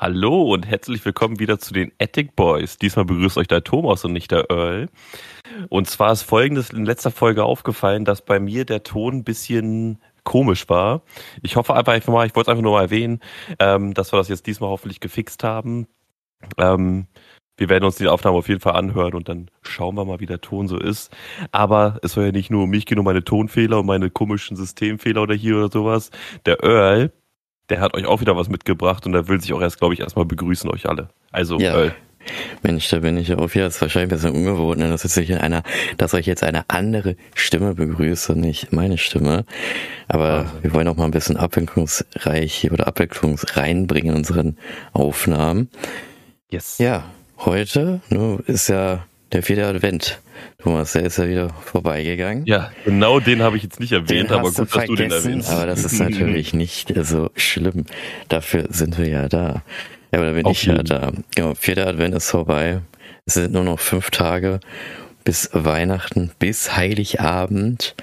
Hallo und herzlich willkommen wieder zu den Attic Boys. Diesmal begrüßt euch der Thomas und nicht der Earl. Und zwar ist folgendes in letzter Folge aufgefallen, dass bei mir der Ton ein bisschen komisch war. Ich hoffe einfach ich wollte es einfach nur mal erwähnen, ähm, dass wir das jetzt diesmal hoffentlich gefixt haben. Ähm, wir werden uns die Aufnahme auf jeden Fall anhören und dann schauen wir mal, wie der Ton so ist. Aber es soll ja nicht nur um mich gehen, um meine Tonfehler und meine komischen Systemfehler oder hier oder sowas. Der Earl, der hat euch auch wieder was mitgebracht und der will sich auch erst, glaube ich, erstmal begrüßen euch alle. Also, Ja. Earl. Mensch, da bin ich auf. Ja, ist wahrscheinlich ein bisschen ungewohnt, ne? dass, jetzt hier einer, dass euch jetzt eine andere Stimme begrüße, nicht meine Stimme. Aber wir wollen auch mal ein bisschen abwechslungsreich oder Abwechslungs reinbringen in unseren Aufnahmen. Yes. Ja, heute nur ist ja der vierte Advent. Thomas, der ist ja wieder vorbeigegangen. Ja, genau den habe ich jetzt nicht erwähnt, Den aber gut, dass du den erwähnst. Aber das ist natürlich nicht so schlimm. Dafür sind wir ja da. Ja, oder bin Auf ich ja jeden. da. Genau, vierter Advent ist vorbei. Es sind nur noch fünf Tage bis Weihnachten, bis Heiligabend.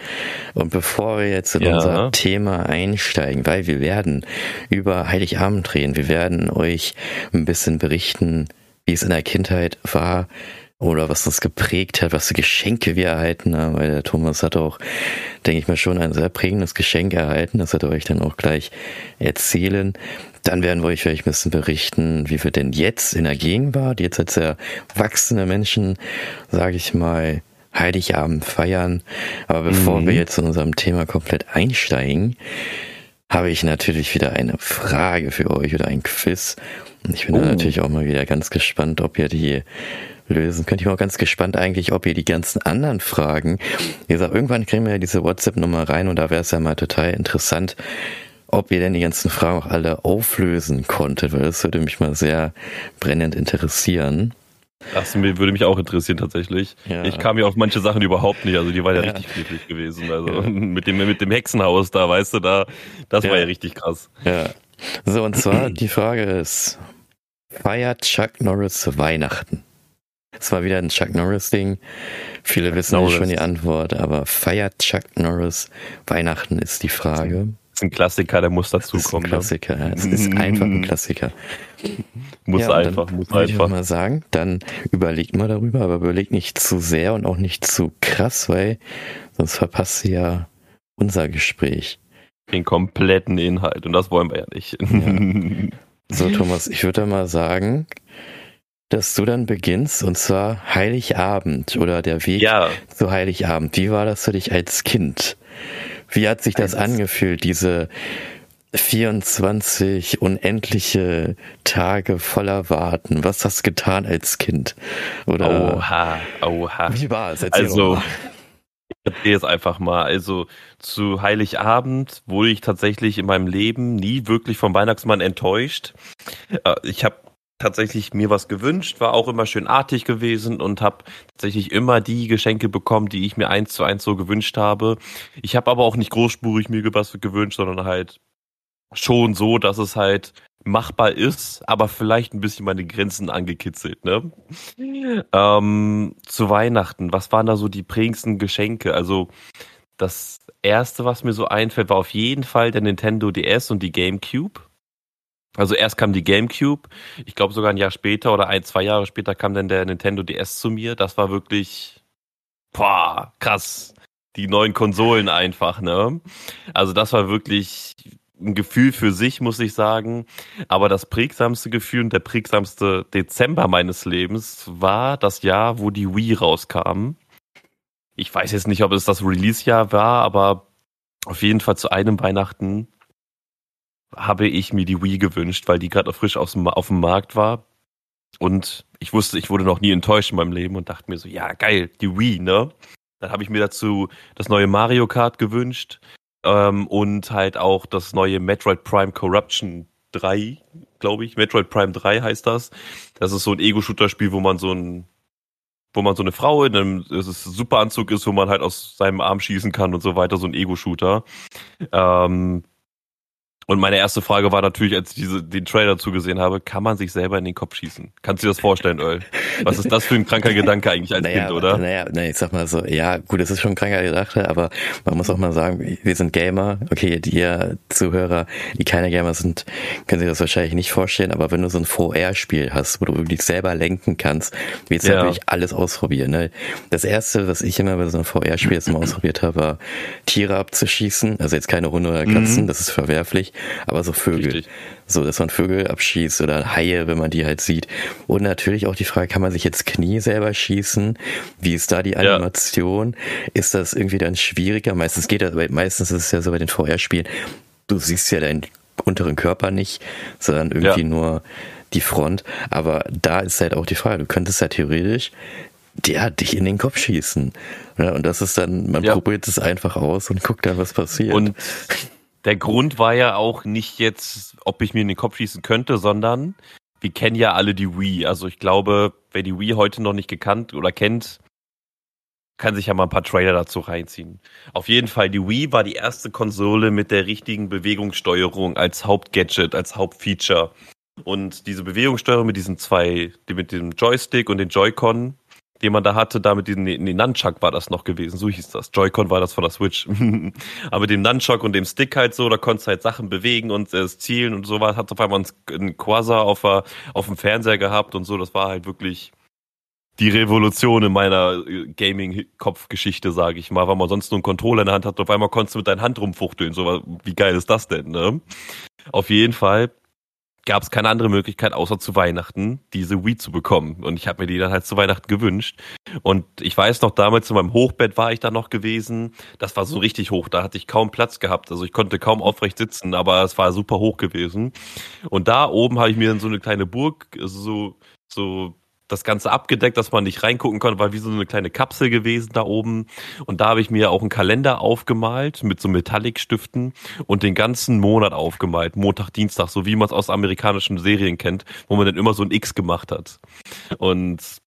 Und bevor wir jetzt in Ja. unser Thema einsteigen, weil wir werden über Heiligabend reden, wir werden euch ein bisschen berichten, wie es in der Kindheit war oder was uns geprägt hat, was für Geschenke wir erhalten haben, weil der Thomas hat auch, denke ich mal, schon ein sehr prägendes Geschenk erhalten, das wird er euch dann auch gleich erzählen. Dann werden wir euch vielleicht ein bisschen berichten, wie wir denn jetzt in der Gegenwart, jetzt als erwachsene Menschen, sage ich mal, Heiligabend feiern. Aber bevor Mhm. wir jetzt in unserem Thema komplett einsteigen, habe ich natürlich wieder eine Frage für euch oder ein Quiz. Und ich bin da Oh. natürlich auch mal wieder ganz gespannt, ob ihr die lösen könnt. Ich auch ganz gespannt eigentlich, ob ihr die ganzen anderen Fragen, wie gesagt, irgendwann kriegen wir ja diese WhatsApp-Nummer rein und da wäre es ja mal total interessant, ob ihr denn die ganzen Fragen auch alle auflösen konntet, weil das würde mich mal sehr brennend interessieren. Das würde mich auch interessieren tatsächlich. Ja. Ich kam ja auf manche Sachen überhaupt nicht, also die waren ja, Ja. richtig friedlich gewesen. Also Ja. mit dem mit dem Hexenhaus da, weißt du, da das war Ja. ja richtig krass. Ja. So, und zwar die Frage ist, feiert Chuck Norris Weihnachten? Es war wieder ein Chuck Norris-Ding. Viele wissen ja Norris. schon die Antwort, aber feiert Chuck Norris Weihnachten ist die Frage. Das ist ein Klassiker, der muss ist ein dazukommen. Ne? Klassiker. ja. Es ist einfach ein Klassiker. Muss Ja, einfach, dann muss würde ich einfach. mal sagen, dann überlegt mal darüber, aber überlegt nicht zu sehr und auch nicht zu krass, weil sonst verpasst ihr ja unser Gespräch. Den kompletten Inhalt und das wollen wir ja nicht. So, Thomas, ich würde mal sagen, dass du dann beginnst, und zwar Heiligabend oder der Weg ja, zu Heiligabend. Wie war das für dich als Kind? Wie hat sich das Als- angefühlt, diese 24 unendliche Tage voller Warten? Was hast du getan als Kind? Oder oha, oha. wie war es? Erzähl Also, mal. ich erzähle jetzt einfach mal. Also zu Heiligabend wurde ich tatsächlich in meinem Leben nie wirklich vom Weihnachtsmann enttäuscht. Äh, Ich habe tatsächlich mir was gewünscht, war auch immer schön artig gewesen und habe tatsächlich immer die Geschenke bekommen, die ich mir eins zu eins so gewünscht habe. Ich habe aber auch nicht großspurig mir was gewünscht, sondern halt schon so, dass es halt machbar ist, aber vielleicht ein bisschen meine Grenzen angekitzelt, ne? Ähm, zu Weihnachten, was waren da so die prägendsten Geschenke? Also das erste, was mir so einfällt, war auf jeden Fall der Nintendo DS und die GameCube. Also erst kam die GameCube, ich glaube sogar ein Jahr später oder ein, zwei Jahre später kam dann der Nintendo DS zu mir. Das war wirklich, boah, krass. Die neuen Konsolen einfach, ne? Also das war wirklich ein Gefühl für sich, muss ich sagen. Aber das prägsamste Gefühl und der prägsamste Dezember meines Lebens war das Jahr, wo die Wii rauskam. Ich weiß jetzt nicht, ob es das Release-Jahr war, aber auf jeden Fall zu einem Weihnachten habe ich mir die Wii gewünscht, weil die gerade frisch aus dem, auf dem Markt war. Und ich wusste, ich wurde noch nie enttäuscht in meinem Leben und dachte mir so, ja, geil, die Wii, ne? Dann habe ich mir dazu das neue Mario Kart gewünscht ähm, und halt auch das neue Metroid Prime Corruption 3, glaube ich. Metroid Prime 3 heißt das. Das ist so ein Ego-Shooter-Spiel, wo man so ein wo man so eine Frau in einem Superanzug ist, wo man halt aus seinem Arm schießen kann und so weiter, so ein Ego-Shooter. Ähm, Und meine erste Frage war natürlich, als ich diese, den Trailer zugesehen habe, kann man sich selber in den Kopf schießen? Kannst du dir das vorstellen, Earl? Was ist das für ein kranker Gedanke eigentlich als naja, Kind, oder? Naja, naja, ich sag mal so, ja, gut, es ist schon ein kranker Gedanke, aber man muss auch mal sagen, wir sind Gamer. Okay, die Zuhörer, die keine Gamer sind, können sich das wahrscheinlich nicht vorstellen, aber wenn du so ein VR-Spiel hast, wo du wirklich selber lenken kannst, willst du ja. natürlich alles ausprobieren. Ne? Das erste, was ich immer bei so einem VR-Spiel jetzt mal ausprobiert habe, war Tiere abzuschießen. Also jetzt keine Hunde oder Katzen, mhm. das ist verwerflich aber so Vögel. Richtig. So, dass man Vögel abschießt oder Haie, wenn man die halt sieht. Und natürlich auch die Frage, kann man sich jetzt Knie selber schießen? Wie ist da die Animation? Ja. Ist das irgendwie dann schwieriger? Meistens geht das, aber meistens ist es ja so bei den VR-Spielen, du siehst ja deinen unteren Körper nicht, sondern irgendwie ja. nur die Front. Aber da ist halt auch die Frage, du könntest ja theoretisch der dich in den Kopf schießen. Ja, und das ist dann, man ja. probiert es einfach aus und guckt dann, was passiert. Und der Grund war ja auch nicht jetzt, ob ich mir in den Kopf schießen könnte, sondern wir kennen ja alle die Wii. Also ich glaube, wer die Wii heute noch nicht gekannt oder kennt, kann sich ja mal ein paar Trailer dazu reinziehen. Auf jeden Fall, die Wii war die erste Konsole mit der richtigen Bewegungssteuerung als Hauptgadget, als Hauptfeature. Und diese Bewegungssteuerung mit diesen zwei, mit dem Joystick und den Joy-Con, den man da hatte, da mit diesem, nee, Nunchuck war das noch gewesen, so hieß das. Joy-Con war das von der Switch. Aber mit dem Nunchuck und dem Stick halt so, da konntest du halt Sachen bewegen und äh, zielen und sowas. Hat auf einmal einen Quasar auf, auf dem Fernseher gehabt und so. Das war halt wirklich die Revolution in meiner äh, Gaming-Kopfgeschichte, sage ich mal, weil man sonst nur einen Controller in der Hand hat, auf einmal konntest du mit deiner Hand rumfuchteln. So, wie geil ist das denn, ne? Auf jeden Fall gab es keine andere Möglichkeit, außer zu Weihnachten diese Wii zu bekommen. Und ich habe mir die dann halt zu Weihnachten gewünscht. Und ich weiß noch, damals in meinem Hochbett war ich da noch gewesen. Das war so richtig hoch, da hatte ich kaum Platz gehabt. Also ich konnte kaum aufrecht sitzen, aber es war super hoch gewesen. Und da oben habe ich mir dann so eine kleine Burg, so, so das Ganze abgedeckt, dass man nicht reingucken konnte, war wie so eine kleine Kapsel gewesen da oben. Und da habe ich mir auch einen Kalender aufgemalt mit so Metallic-Stiften und den ganzen Monat aufgemalt. Montag, Dienstag, so wie man es aus amerikanischen Serien kennt, wo man dann immer so ein X gemacht hat. Und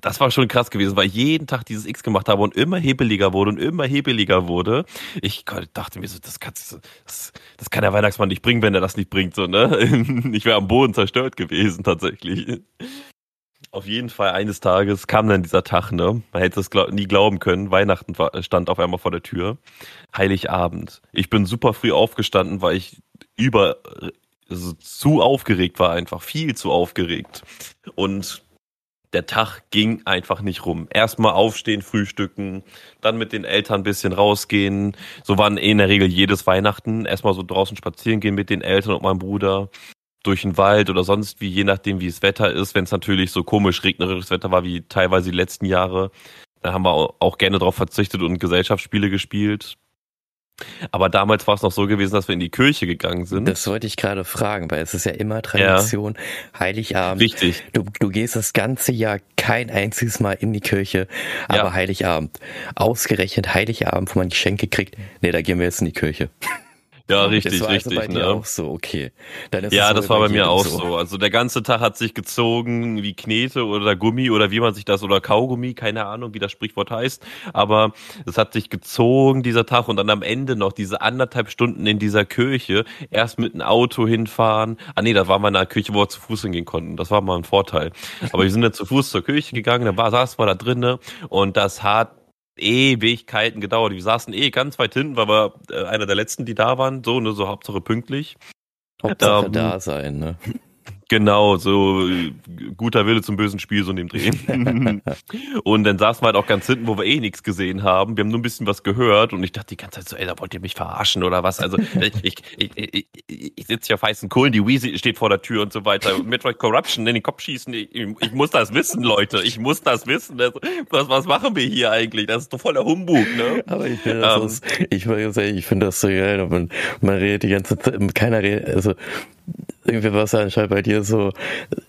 das war schon krass gewesen, weil ich jeden Tag dieses X gemacht habe und immer hebeliger wurde und immer hebeliger wurde. Ich dachte mir so, das, kannst, das, das kann der Weihnachtsmann nicht bringen, wenn er das nicht bringt, so, ne? Ich wäre am Boden zerstört gewesen, tatsächlich. Auf jeden Fall eines Tages kam dann dieser Tag, ne? Man hätte es glaub, nie glauben können. Weihnachten war, stand auf einmal vor der Tür. Heiligabend. Ich bin super früh aufgestanden, weil ich über also zu aufgeregt war einfach, viel zu aufgeregt. Und der Tag ging einfach nicht rum. Erstmal aufstehen, frühstücken, dann mit den Eltern ein bisschen rausgehen. So waren in der Regel jedes Weihnachten. Erstmal so draußen spazieren gehen mit den Eltern und meinem Bruder durch den Wald oder sonst wie, je nachdem, wie das Wetter ist. Wenn es natürlich so komisch regnerisches Wetter war wie teilweise die letzten Jahre, dann haben wir auch gerne darauf verzichtet und Gesellschaftsspiele gespielt. Aber damals war es noch so gewesen, dass wir in die Kirche gegangen sind. Das wollte ich gerade fragen, weil es ist ja immer Tradition, ja. Heiligabend. Richtig. Du, du gehst das ganze Jahr kein einziges Mal in die Kirche, aber ja. Heiligabend. Ausgerechnet Heiligabend, wo man Geschenke kriegt. Nee, da gehen wir jetzt in die Kirche. Ja, richtig, das war richtig. Also bei ne? auch so, okay. ja, das war bei, bei mir auch so. so. Also der ganze Tag hat sich gezogen wie Knete oder Gummi oder wie man sich das oder Kaugummi, keine Ahnung, wie das Sprichwort heißt. Aber es hat sich gezogen dieser Tag und dann am Ende noch diese anderthalb Stunden in dieser Kirche. Erst mit einem Auto hinfahren. Ah nee, da war mal eine Kirche, wo wir zu Fuß hingehen konnten. Das war mal ein Vorteil. Aber wir sind dann zu Fuß zur Kirche gegangen, da war, saß wir da drinnen und das hat Ewigkeiten gedauert. Wir saßen eh ganz weit hinten, weil wir äh, einer der letzten, die da waren, so, ne, so Hauptsache pünktlich. Hauptsache ähm, da sein, ne? Genau, so äh, guter Wille zum bösen Spiel, so in dem Dreh. und dann saßen wir halt auch ganz hinten, wo wir eh nichts gesehen haben. Wir haben nur ein bisschen was gehört und ich dachte die ganze Zeit so, ey, da wollt ihr mich verarschen oder was? Also ich, ich, ich, ich, ich sitze hier auf heißen Kohlen, die Weezy steht vor der Tür und so weiter. Und Metroid Corruption in den Kopf schießen, ich, ich muss das wissen, Leute. Ich muss das wissen. Das, was, was machen wir hier eigentlich? Das ist doch voller Humbug, ne? Aber ich finde das, ist, ich, ich finde das so geil. Man, man redet die ganze Zeit, keiner redet, also irgendwie war es anscheinend bei dir so,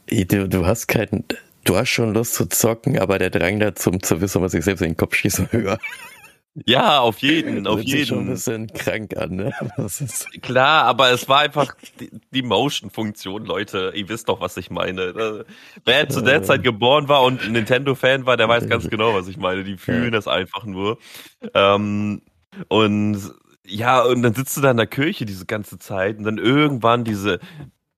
du, du hast keinen, du hast schon Lust zu zocken, aber der Drang dazu, um zu wissen, was ich selbst in den Kopf schieße, höher. Ja, auf jeden, auf jeden. schon ein bisschen krank an, ne? Klar, aber es war einfach die, die Motion-Funktion, Leute. Ihr wisst doch, was ich meine. Wer zu der Zeit geboren war und Nintendo-Fan war, der weiß ganz genau, was ich meine. Die fühlen das einfach nur. Ähm, und Ja, und dann sitzt du da in der Kirche diese ganze Zeit und dann irgendwann diese,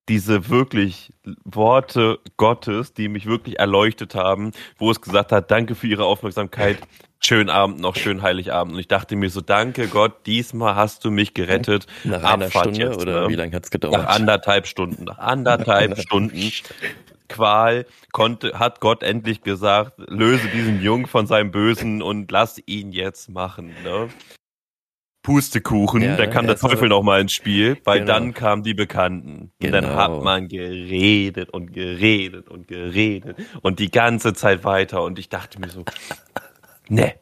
diese wirklich Worte Gottes, die mich wirklich erleuchtet haben, wo es gesagt hat, danke für Ihre Aufmerksamkeit, schönen Abend noch, schönen Heiligabend. Und ich dachte mir so, danke Gott, diesmal hast du mich gerettet. Nach einer Stunde jetzt, oder ne? wie lange hat's gedauert? Nach anderthalb Stunden. Nach anderthalb Stunden Qual konnte, hat Gott endlich gesagt, löse diesen Jungen von seinem Bösen und lass ihn jetzt machen. Ne? Pustekuchen, ja, da kam der Teufel noch mal ins Spiel, weil genau. dann kamen die Bekannten. Genau. Und dann hat genau. man geredet und geredet und geredet und die ganze Zeit weiter und ich dachte mir so, ne,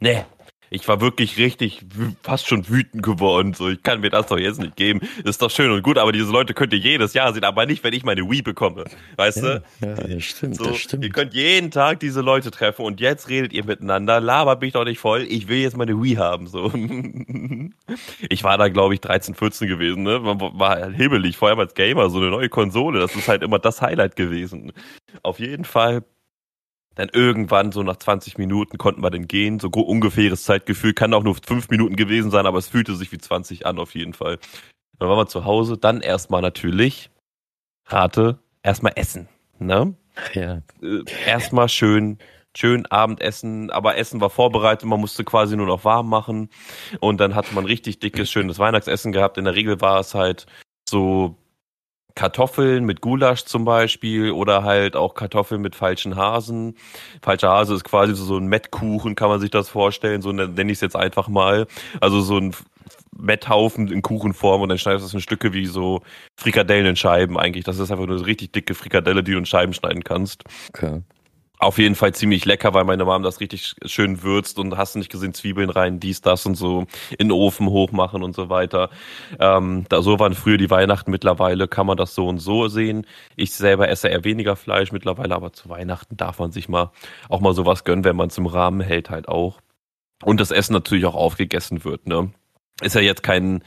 ne, ich war wirklich richtig fast schon wütend geworden. So, ich kann mir das doch jetzt nicht geben. Ist doch schön und gut, aber diese Leute könnt ihr jedes Jahr sehen, aber nicht, wenn ich meine Wii bekomme. Weißt ja, du? Ja, das stimmt, so, das stimmt. Ihr könnt jeden Tag diese Leute treffen und jetzt redet ihr miteinander. Labert mich doch nicht voll. Ich will jetzt meine Wii haben. So. Ich war da, glaube ich, 13, 14 gewesen. Ne? Man war hibbelig, vor allem als Gamer, so eine neue Konsole. Das ist halt immer das Highlight gewesen. Auf jeden Fall dann irgendwann, so nach 20 Minuten, konnten wir dann gehen. So ungefähres Zeitgefühl. Kann auch nur fünf Minuten gewesen sein, aber es fühlte sich wie 20 an, auf jeden Fall. Dann waren wir zu Hause. Dann erstmal natürlich, rate, erstmal essen. Ne? Ja. Äh, erstmal schön, schön Abendessen. Aber Essen war vorbereitet. Man musste quasi nur noch warm machen. Und dann hatte man richtig dickes, schönes Weihnachtsessen gehabt. In der Regel war es halt so Kartoffeln mit Gulasch zum Beispiel oder halt auch Kartoffeln mit falschen Hasen. Falscher Hase ist quasi so ein Mettkuchen, kann man sich das vorstellen, so nenne ich es jetzt einfach mal. Also so ein Metthaufen in Kuchenform und dann schneidest du das in Stücke wie so Frikadellen in Scheiben eigentlich. Das ist einfach nur eine richtig dicke Frikadelle, die du in Scheiben schneiden kannst. Okay auf jeden Fall ziemlich lecker, weil meine Mom das richtig schön würzt und hast du nicht gesehen, Zwiebeln rein, dies, das und so in den Ofen hochmachen und so weiter. Ähm, da so waren früher die Weihnachten, mittlerweile kann man das so und so sehen. Ich selber esse eher weniger Fleisch mittlerweile, aber zu Weihnachten darf man sich mal auch mal sowas gönnen, wenn man es im Rahmen hält halt auch. Und das Essen natürlich auch aufgegessen wird, ne? Ist ja jetzt kein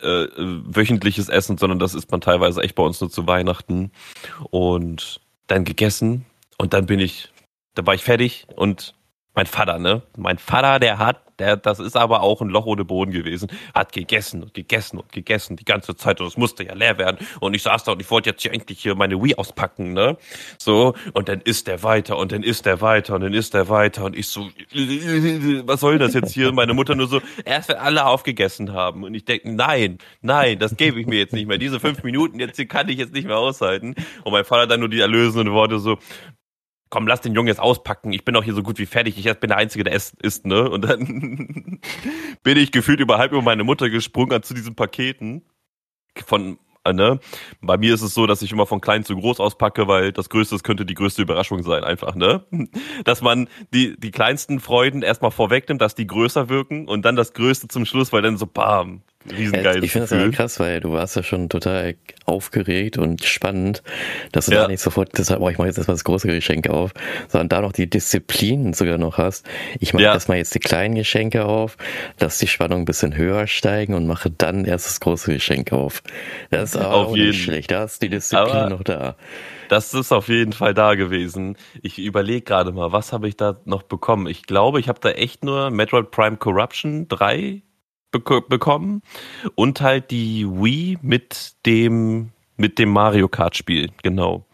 äh, wöchentliches Essen, sondern das isst man teilweise echt bei uns nur zu Weihnachten. Und dann gegessen, und dann bin ich, da war ich fertig und mein Vater, ne? Mein Vater, der hat, der, das ist aber auch ein Loch ohne Boden gewesen, hat gegessen und gegessen und gegessen die ganze Zeit und es musste ja leer werden. Und ich saß da und ich wollte jetzt hier eigentlich hier meine Wii auspacken, ne? So, und dann isst er weiter und dann isst er weiter und dann isst er weiter und ich so, was soll das jetzt hier? Meine Mutter nur so, erst wenn alle aufgegessen haben. Und ich denke, nein, nein, das gebe ich mir jetzt nicht mehr. Diese fünf Minuten jetzt die kann ich jetzt nicht mehr aushalten. Und mein Vater dann nur die erlösenden Worte so, komm, lass den Jungen jetzt auspacken, ich bin doch hier so gut wie fertig, ich bin der Einzige, der es isst, ne? Und dann bin ich gefühlt überhalb über meine Mutter gesprungen zu diesen Paketen von äh, Ne? Bei mir ist es so, dass ich immer von klein zu groß auspacke, weil das Größte das könnte die größte Überraschung sein, einfach, ne? Dass man die, die kleinsten Freuden erstmal vorwegnimmt, dass die größer wirken und dann das Größte zum Schluss, weil dann so bam, Riesengeil. Ich finde das immer krass, weil du warst ja schon total aufgeregt und spannend, dass du ja. da nicht sofort, deshalb, oh, ich mache jetzt erstmal das große Geschenk auf, sondern da noch die Disziplin sogar noch hast. Ich mache ja. erstmal jetzt die kleinen Geschenke auf, lass die Spannung ein bisschen höher steigen und mache dann erst das große Geschenk auf. Das ist auch auf nicht schlecht. Da ist die Disziplin aber noch da. Das ist auf jeden Fall da gewesen. Ich überlege gerade mal, was habe ich da noch bekommen? Ich glaube, ich habe da echt nur Metroid Prime Corruption 3 bek bekommen und halt die Wii mit dem mit dem Mario Kart Spiel, genau.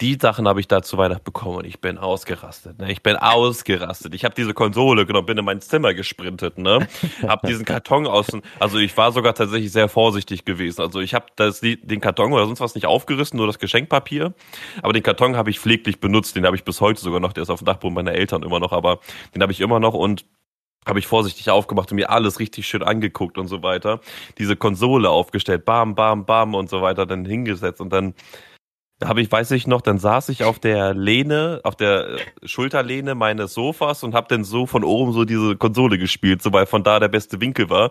Die Sachen habe ich da zu Weihnachten bekommen und ich bin ausgerastet. Ne? Ich bin ausgerastet. Ich habe diese Konsole genommen, bin in mein Zimmer gesprintet, ne? Hab diesen Karton außen, also ich war sogar tatsächlich sehr vorsichtig gewesen. Also ich habe das den Karton oder sonst was nicht aufgerissen, nur das Geschenkpapier. Aber den Karton habe ich pfleglich benutzt. Den habe ich bis heute sogar noch. Der ist auf dem Dachboden meiner Eltern immer noch, aber den habe ich immer noch und habe ich vorsichtig aufgemacht und mir alles richtig schön angeguckt und so weiter. Diese Konsole aufgestellt, bam, bam, bam und so weiter, dann hingesetzt und dann habe ich, weiß ich noch, dann saß ich auf der Lehne, auf der äh, Schulterlehne meines Sofas und habe dann so von oben so diese Konsole gespielt, so weil von da der beste Winkel war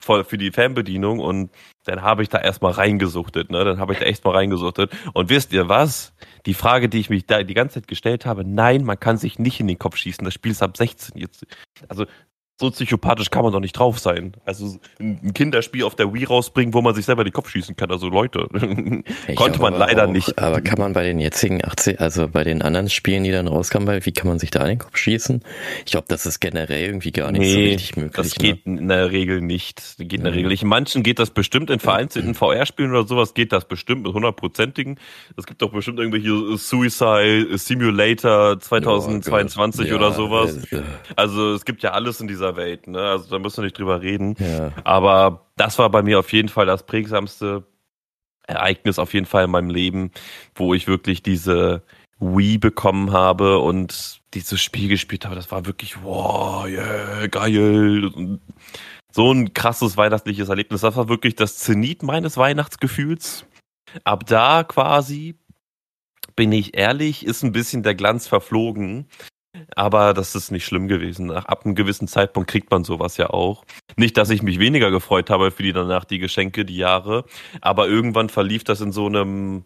für die Fernbedienung und dann habe ich da erstmal reingesuchtet, ne? Dann habe ich da echt mal reingesuchtet. Und wisst ihr was? Die Frage, die ich mich da die ganze Zeit gestellt habe, nein, man kann sich nicht in den Kopf schießen. Das Spiel ist ab 16 jetzt. Also so psychopathisch kann man doch nicht drauf sein. Also ein Kinderspiel auf der Wii rausbringen, wo man sich selber den Kopf schießen kann. Also Leute, konnte man leider auch, nicht. Aber kann man bei den jetzigen 18, also bei den anderen Spielen, die dann rauskamen, wie kann man sich da den Kopf schießen? Ich glaube, das ist generell irgendwie gar nicht nee, so richtig möglich. Das geht ne? in der Regel nicht. Geht in der Regel nicht. In manchen geht das bestimmt, in vereinzelten VR-Spielen oder sowas geht das bestimmt mit hundertprozentigen. Es gibt doch bestimmt irgendwelche Suicide Simulator 2022 oh, oder sowas. Also es gibt ja alles in dieser dieser Welt, ne? Also da müssen wir nicht drüber reden. Ja. Aber das war bei mir auf jeden Fall das prägsamste Ereignis auf jeden Fall in meinem Leben, wo ich wirklich diese Wii bekommen habe und dieses Spiel gespielt habe. Das war wirklich, wow, yeah, geil. So ein krasses weihnachtliches Erlebnis. Das war wirklich das Zenit meines Weihnachtsgefühls. Ab da quasi, bin ich ehrlich, ist ein bisschen der Glanz verflogen. Aber das ist nicht schlimm gewesen. Ab einem gewissen Zeitpunkt kriegt man sowas ja auch. Nicht, dass ich mich weniger gefreut habe für die danach die Geschenke, die Jahre, aber irgendwann verlief das in so einem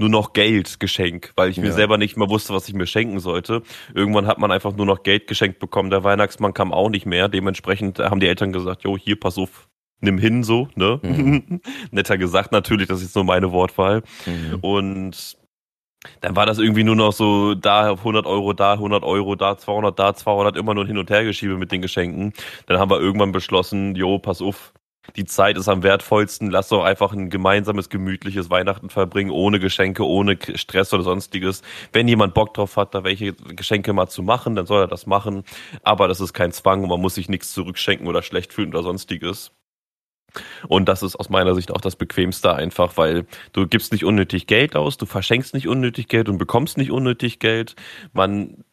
nur noch Geldgeschenk, weil ich mir ja. selber nicht mehr wusste, was ich mir schenken sollte. Irgendwann hat man einfach nur noch Geld geschenkt bekommen. Der Weihnachtsmann kam auch nicht mehr. Dementsprechend haben die Eltern gesagt, jo, hier, pass auf, nimm hin so, ne? Mhm. Netter gesagt natürlich, das ist nur meine Wortwahl. Mhm. Und dann war das irgendwie nur noch so da 100 Euro, da 100 Euro, da 200, da 200, immer nur hin und her geschiebe mit den Geschenken. Dann haben wir irgendwann beschlossen, jo, pass auf, die Zeit ist am wertvollsten, lass doch einfach ein gemeinsames, gemütliches Weihnachten verbringen, ohne Geschenke, ohne Stress oder sonstiges. Wenn jemand Bock drauf hat, da welche Geschenke mal zu machen, dann soll er das machen. Aber das ist kein Zwang und man muss sich nichts zurückschenken oder schlecht fühlen oder sonstiges. Und das ist aus meiner Sicht auch das Bequemste einfach, weil du gibst nicht unnötig Geld aus, du verschenkst nicht unnötig Geld und bekommst nicht unnötig Geld. Man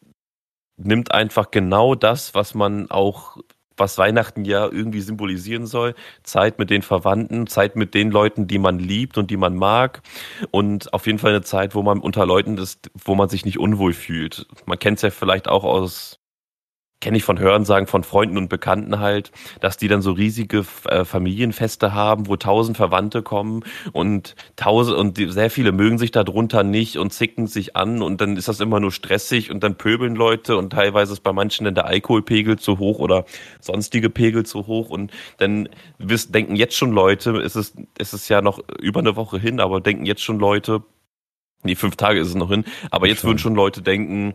nimmt einfach genau das, was man auch, was Weihnachten ja irgendwie symbolisieren soll. Zeit mit den Verwandten, Zeit mit den Leuten, die man liebt und die man mag. Und auf jeden Fall eine Zeit, wo man unter Leuten ist, wo man sich nicht unwohl fühlt. Man kennt es ja vielleicht auch aus kenne ich von Hörensagen von Freunden und Bekannten halt, dass die dann so riesige äh, Familienfeste haben, wo tausend Verwandte kommen und tausend und die, sehr viele mögen sich darunter nicht und zicken sich an und dann ist das immer nur stressig und dann pöbeln Leute und teilweise ist bei manchen dann der Alkoholpegel zu hoch oder sonstige Pegel zu hoch und dann wissen, denken jetzt schon Leute, es ist, es ist ja noch über eine Woche hin, aber denken jetzt schon Leute, nee, fünf Tage ist es noch hin, aber jetzt würden schon Leute denken,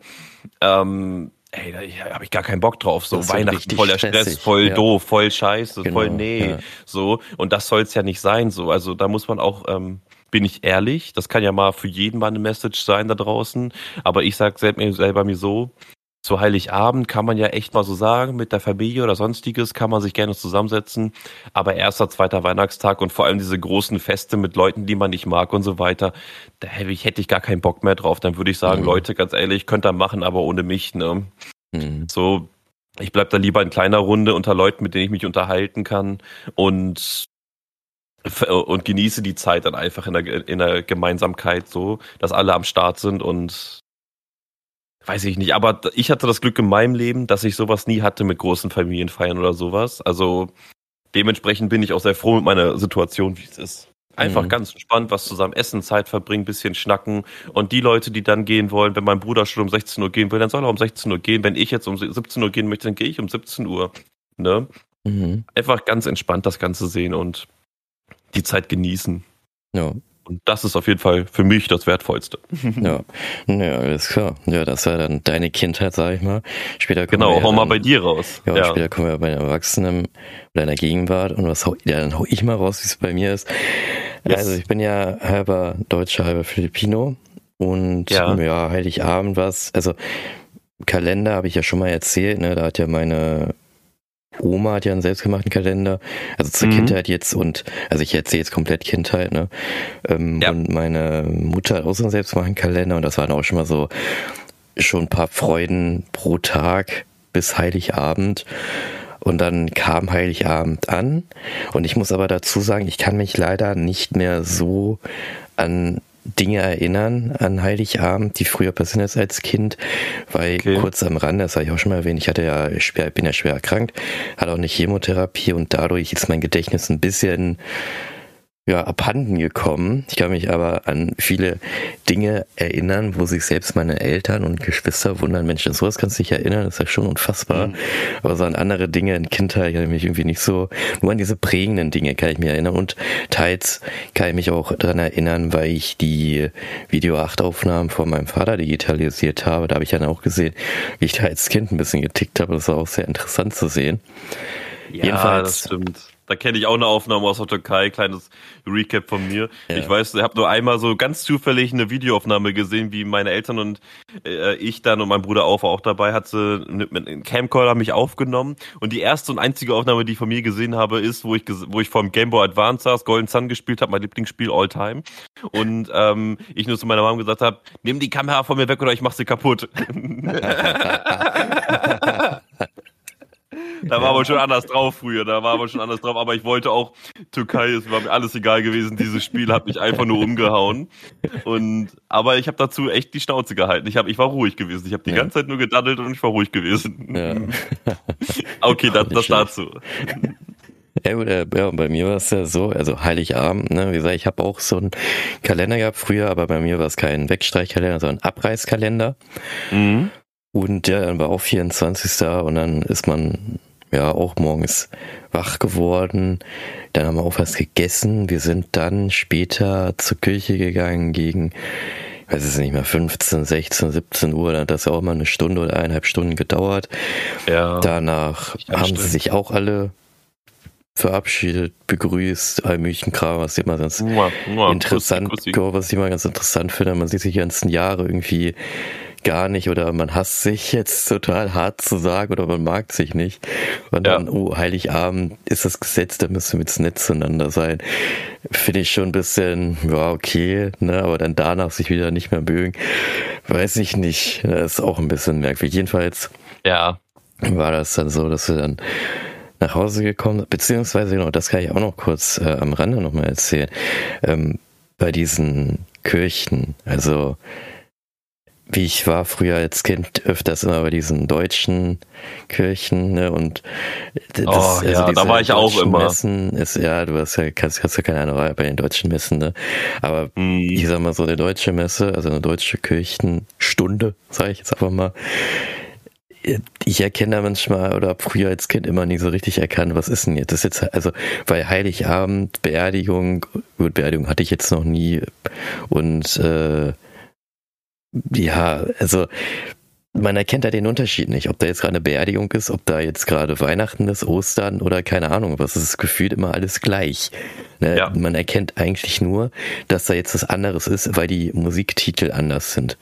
ähm, ey, da habe ich gar keinen Bock drauf. So Weihnachten voller Stress, voll ja. doof, voll scheiße, genau, voll nee. Ja. So. Und das soll es ja nicht sein. So. Also da muss man auch, ähm, bin ich ehrlich, das kann ja mal für jeden mal eine Message sein da draußen. Aber ich sag selber, selber mir so, zu Heiligabend kann man ja echt mal so sagen, mit der Familie oder sonstiges kann man sich gerne zusammensetzen. Aber erster, zweiter Weihnachtstag und vor allem diese großen Feste mit Leuten, die man nicht mag und so weiter, da hätte ich, gar keinen Bock mehr drauf. Dann würde ich sagen, mhm. Leute, ganz ehrlich, könnt ihr machen, aber ohne mich, ne? Mhm. So, ich bleib da lieber in kleiner Runde unter Leuten, mit denen ich mich unterhalten kann und und genieße die Zeit dann einfach in der, in der Gemeinsamkeit so, dass alle am Start sind und Weiß ich nicht, aber ich hatte das Glück in meinem Leben, dass ich sowas nie hatte mit großen Familienfeiern oder sowas. Also dementsprechend bin ich auch sehr froh mit meiner Situation, wie es ist. Einfach mhm. ganz entspannt, was zusammen essen, Zeit verbringen, bisschen schnacken. Und die Leute, die dann gehen wollen, wenn mein Bruder schon um 16 Uhr gehen will, dann soll er um 16 Uhr gehen. Wenn ich jetzt um 17 Uhr gehen möchte, dann gehe ich um 17 Uhr. Ne? Mhm. Einfach ganz entspannt das Ganze sehen und die Zeit genießen. Ja. Und das ist auf jeden Fall für mich das Wertvollste. Ja, ja alles klar. Ja, das war dann deine Kindheit, sag ich mal. Später genau, hau ja mal bei dir raus. Ja, ja. später kommen wir bei den Erwachsenen oder in der Gegenwart und was hau, ja, dann hau ich mal raus, wie es bei mir ist. Yes. Also ich bin ja halber Deutscher, halber Filipino und ja, ja Heiligabend was, also Kalender habe ich ja schon mal erzählt, ne, da hat ja meine Oma hat ja einen selbstgemachten Kalender, also zur mhm. Kindheit jetzt und, also ich erzähle jetzt komplett Kindheit, ne? Ähm, ja. Und meine Mutter hat auch so einen selbstgemachten Kalender und das waren auch schon mal so schon ein paar Freuden pro Tag bis Heiligabend. Und dann kam Heiligabend an. Und ich muss aber dazu sagen, ich kann mich leider nicht mehr so an Dinge erinnern an Heiligabend, die früher passiert ist als Kind, weil okay. kurz am Rande, das habe ich auch schon mal erwähnt, ich hatte ja schwer, bin ja schwer erkrankt, hatte auch eine Chemotherapie und dadurch ist mein Gedächtnis ein bisschen ja, abhanden gekommen. Ich kann mich aber an viele Dinge erinnern, wo sich selbst meine Eltern und Geschwister wundern, Mensch, an sowas kannst du dich erinnern, das ist ja schon unfassbar. Mhm. Aber so an andere Dinge in Kindheit kann ich mich irgendwie nicht so, nur an diese prägenden Dinge kann ich mich erinnern und teils kann ich mich auch daran erinnern, weil ich die Video 8 Aufnahmen von meinem Vater digitalisiert habe. Da habe ich dann auch gesehen, wie ich da als Kind ein bisschen getickt habe. Das war auch sehr interessant zu sehen. Ja, Jedenfalls, das stimmt da kenne ich auch eine Aufnahme aus der Türkei, kleines Recap von mir. Ja. Ich weiß, ich habe nur einmal so ganz zufällig eine Videoaufnahme gesehen, wie meine Eltern und äh, ich dann und mein Bruder auch, war auch dabei, hat sie mit, mit einem Camcorder mich aufgenommen. Und die erste und einzige Aufnahme, die ich von mir gesehen habe, ist, wo ich wo ich vom Game Boy Advance saß, Golden Sun gespielt habe, mein Lieblingsspiel all time. Und ähm, ich nur zu meiner Mom gesagt habe, nimm die Kamera von mir weg oder ich mach sie kaputt. Da war aber schon anders drauf früher, da war aber schon anders drauf, aber ich wollte auch Türkei, es war mir alles egal gewesen, dieses Spiel hat mich einfach nur umgehauen. Und aber ich habe dazu echt die Schnauze gehalten. Ich hab, ich war ruhig gewesen. Ich habe die ja. ganze Zeit nur gedaddelt und ich war ruhig gewesen. Ja. okay, das, das dazu. Ja, gut, äh, ja, bei mir war es ja so, also Heiligabend, ne, wie gesagt, ich habe auch so einen Kalender gehabt früher, aber bei mir war es kein Wegstreichkalender, sondern Abreißkalender. Mhm. Und ja, dann war auch 24. und dann ist man ja auch morgens wach geworden. Dann haben wir auch was gegessen. Wir sind dann später zur Kirche gegangen gegen, ich weiß es nicht mehr, 15, 16, 17 Uhr. Dann hat das ja auch mal eine Stunde oder eineinhalb Stunden gedauert. Ja. Danach haben stimmt. sie sich auch alle verabschiedet, begrüßt, all möglichen Kram, was ich immer ganz mua, mua, interessant, kussi, kussi. was ich immer ganz interessant finde. Man sieht sich die ganzen Jahre irgendwie gar nicht oder man hasst sich jetzt total hart zu sagen oder man mag sich nicht. Und ja. dann, oh, Heiligabend ist das Gesetz, da müssen wir jetzt nett zueinander sein. Finde ich schon ein bisschen, ja, okay, ne, aber dann danach sich wieder nicht mehr mögen, weiß ich nicht. Das ist auch ein bisschen merkwürdig. Jedenfalls ja. war das dann so, dass wir dann nach Hause gekommen, beziehungsweise genau, das kann ich auch noch kurz äh, am Rande nochmal erzählen. Ähm, bei diesen Kirchen, also wie ich war früher als Kind öfters immer bei diesen deutschen Kirchen ne, und das, oh, also ja, da war ich auch immer. Messen ist ja, du hast ja kannst, hast ja keine Ahnung bei den deutschen Messen, ne? Aber mm. ich sag mal so eine deutsche Messe, also eine deutsche Kirchenstunde, sage ich jetzt einfach mal. Ich erkenne da manchmal oder früher als Kind immer nie so richtig erkannt, was ist denn jetzt? Das ist jetzt also bei Heiligabend Beerdigung, gut Beerdigung hatte ich jetzt noch nie und äh, ja, also man erkennt da den Unterschied nicht, ob da jetzt gerade eine Beerdigung ist, ob da jetzt gerade Weihnachten ist, Ostern oder keine Ahnung was. Es ist gefühlt immer alles gleich. Ne? Ja. Man erkennt eigentlich nur, dass da jetzt was anderes ist, weil die Musiktitel anders sind.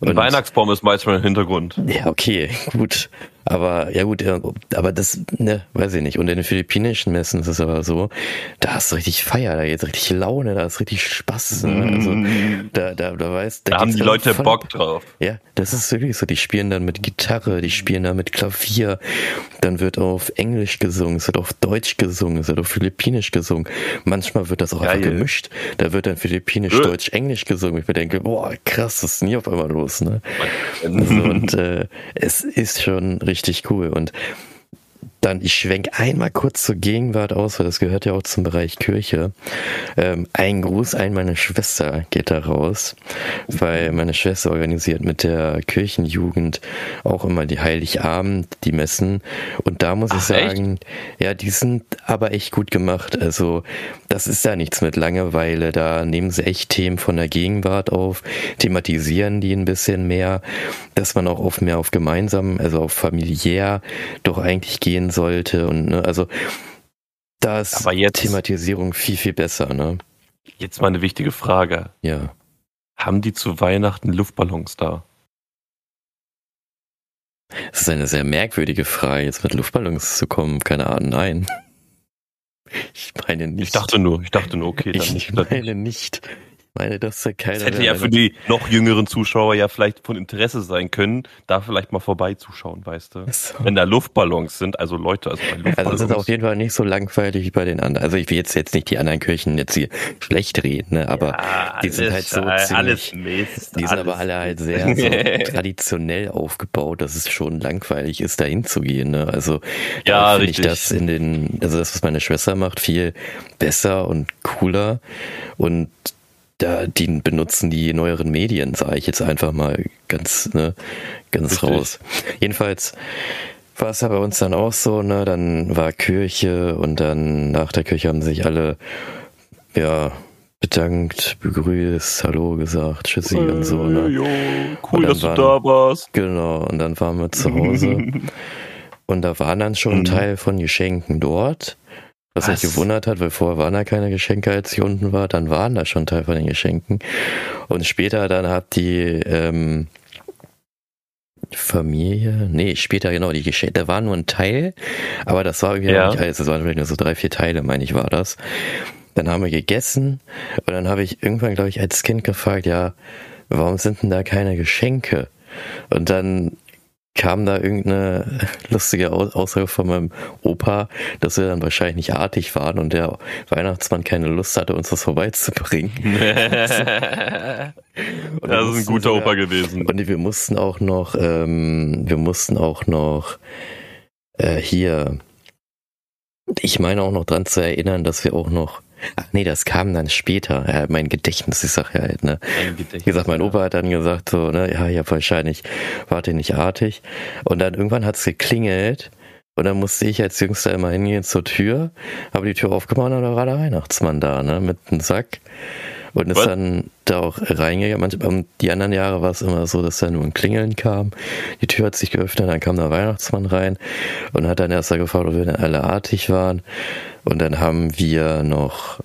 Und Weihnachtsbaum ist meistens im Hintergrund. Ja, okay, gut. Aber ja gut, aber das, ne, weiß ich nicht. Und in den philippinischen Messen ist es aber so, da hast du richtig Feier, da geht's richtig Laune, da ist richtig Spaß. Ne? Also da, da, da weißt, da, da haben die Leute voll, Bock drauf. Ja, das ist wirklich so. Die spielen dann mit Gitarre, die spielen dann mit Klavier. Dann wird auf Englisch gesungen, es wird auf Deutsch gesungen, es wird auf Philippinisch gesungen. Manchmal wird das auch Geil. einfach gemischt. Da wird dann Philippinisch, ja. Deutsch, Englisch gesungen. Ich mir denke, boah, krass, das ist nie auf einmal los, ne? so, und äh, es ist schon richtig richtig cool. Und dann, ich schwenk einmal kurz zur Gegenwart aus, weil das gehört ja auch zum Bereich Kirche. Ähm, ein Gruß an meine Schwester geht da raus, weil meine Schwester organisiert mit der Kirchenjugend auch immer die Heiligabend, die Messen. Und da muss Ach, ich sagen, echt? ja, die sind aber echt gut gemacht. Also, das ist da nichts mit Langeweile. Da nehmen sie echt Themen von der Gegenwart auf, thematisieren die ein bisschen mehr, dass man auch auf mehr auf gemeinsam, also auf familiär doch eigentlich gehen sollte und ne, also da ist Aber jetzt, Thematisierung viel, viel besser, ne? Jetzt mal eine wichtige Frage. Ja. Haben die zu Weihnachten Luftballons da? Das ist eine sehr merkwürdige Frage, jetzt mit Luftballons zu kommen. Keine Ahnung, nein. Ich meine nicht. Ich dachte nur, ich dachte nur, okay, dann ich nicht. Ich meine nicht meine, dass da keiner. Das hätte ja für die noch jüngeren Zuschauer ja vielleicht von Interesse sein können, da vielleicht mal vorbeizuschauen, weißt du? So. Wenn da Luftballons sind, also Leute, also bei Luftballons. Also das ist auf jeden Fall nicht so langweilig wie bei den anderen. Also ich will jetzt, jetzt nicht die anderen Kirchen jetzt hier schlecht reden, ne? aber ja. die sind halt so alles, ziemlich, alles Mist. die sind alles aber alle halt sehr so traditionell aufgebaut, dass es schon langweilig ist, da hinzugehen. Ne? Also Ja, finde ich das in den, also das, was meine Schwester macht, viel besser und cooler. Und da, die benutzen die neueren Medien, sage ich jetzt einfach mal ganz, ne, ganz Richtig. raus. Jedenfalls war es ja bei uns dann auch so, ne, dann war Kirche und dann nach der Kirche haben sich alle, ja, bedankt, begrüßt, Hallo gesagt, Tschüssi und so, ne. jo, cool, dass du waren- da warst. Genau, und dann waren wir zu Hause und da waren dann schon ein Mhm. Teil von Geschenken dort. Was, mich gewundert hat, weil vorher waren da keine Geschenke, als ich unten war, dann waren da schon Teil von den Geschenken. Und später dann hat die ähm, Familie, nee, später genau, die Geschenke, da war nur ein Teil, aber das war irgendwie Ja. nicht alles, das waren vielleicht nur so drei, vier Teile, meine ich, war das. Dann haben wir gegessen und dann habe ich irgendwann, glaube ich, als Kind gefragt, ja, warum sind denn da keine Geschenke? Und dann kam da irgendeine lustige Au- Aussage von meinem Opa, dass wir dann wahrscheinlich nicht artig waren und der Weihnachtsmann keine Lust hatte, uns das vorbeizubringen. das ist ein guter Opa gewesen. Und wir mussten auch noch, ähm, wir mussten auch noch äh, hier, ich meine auch noch dran zu erinnern, dass wir auch noch, ach nee, das kam dann später, ja, mein Gedächtnis, ich sag ja halt, ne. Wie gesagt, mein Opa hat dann gesagt so, ne, ja, ja, wahrscheinlich wart ihr nicht artig. Und dann irgendwann hat's geklingelt und dann musste ich als Jüngster immer hingehen zur Tür, habe die Tür aufgemacht und da war der Weihnachtsmann da, ne, mit einem Sack. Und ist Was? dann da auch reingegangen. Manchmal, die anderen Jahre war es immer so, dass da nur ein Klingeln kam. Die Tür hat sich geöffnet, dann kam der Weihnachtsmann rein und hat dann erst mal gefragt, ob wir denn alle artig waren. Und dann haben wir noch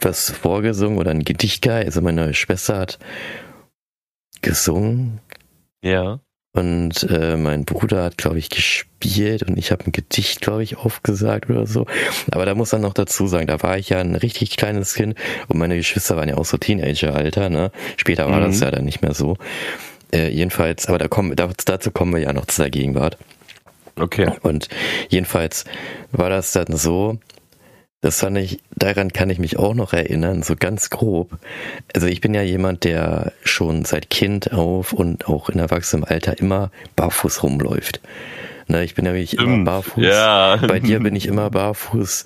was vorgesungen oder ein Gedicht gehalten. Also meine Schwester hat gesungen Ja. Und äh, mein Bruder hat, glaube ich, gespielt und ich habe ein Gedicht, glaube ich, aufgesagt oder so. Aber da muss man noch dazu sagen, da war ich ja ein richtig kleines Kind und meine Geschwister waren ja auch so Teenager-Alter, ne? Später war Mhm. das ja dann nicht mehr so. Äh, jedenfalls, aber da kommen, da, dazu kommen wir ja noch zu der Gegenwart. Okay. Und jedenfalls war das dann so, das fand ich, daran kann ich mich auch noch erinnern, so ganz grob. Also ich bin ja jemand, der schon seit Kind auf und auch in Erwachsenenalter immer barfuß rumläuft. Ne, ich bin ja wirklich immer Stimmt. barfuß. Ja. Bei dir bin ich immer barfuß.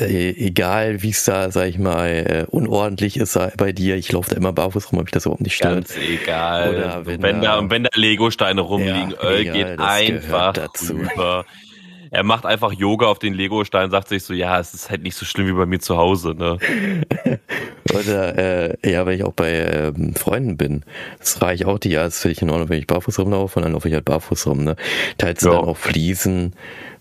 Äh, egal wie es da, sag ich mal, äh, unordentlich ist bei dir, ich laufe da immer barfuß rum, ob ich das überhaupt nicht stört. Ganz egal. Oder wenn wenn, da- da, wenn da Lego-Steine rumliegen, Ja, Öl egal, geht das einfach dazu. rüber. Er macht einfach Yoga auf den Lego-Stein, sagt sich so, ja, es ist halt nicht so schlimm wie bei mir zu Hause, ne? Oder, äh, ja, wenn ich auch bei ähm, Freunden bin, das frage ich auch die, ja, ist völlig in Ordnung, wenn ich barfuß rumlaufe und dann laufe ich halt barfuß rum, ne? Teils Ja. dann auch Fliesen,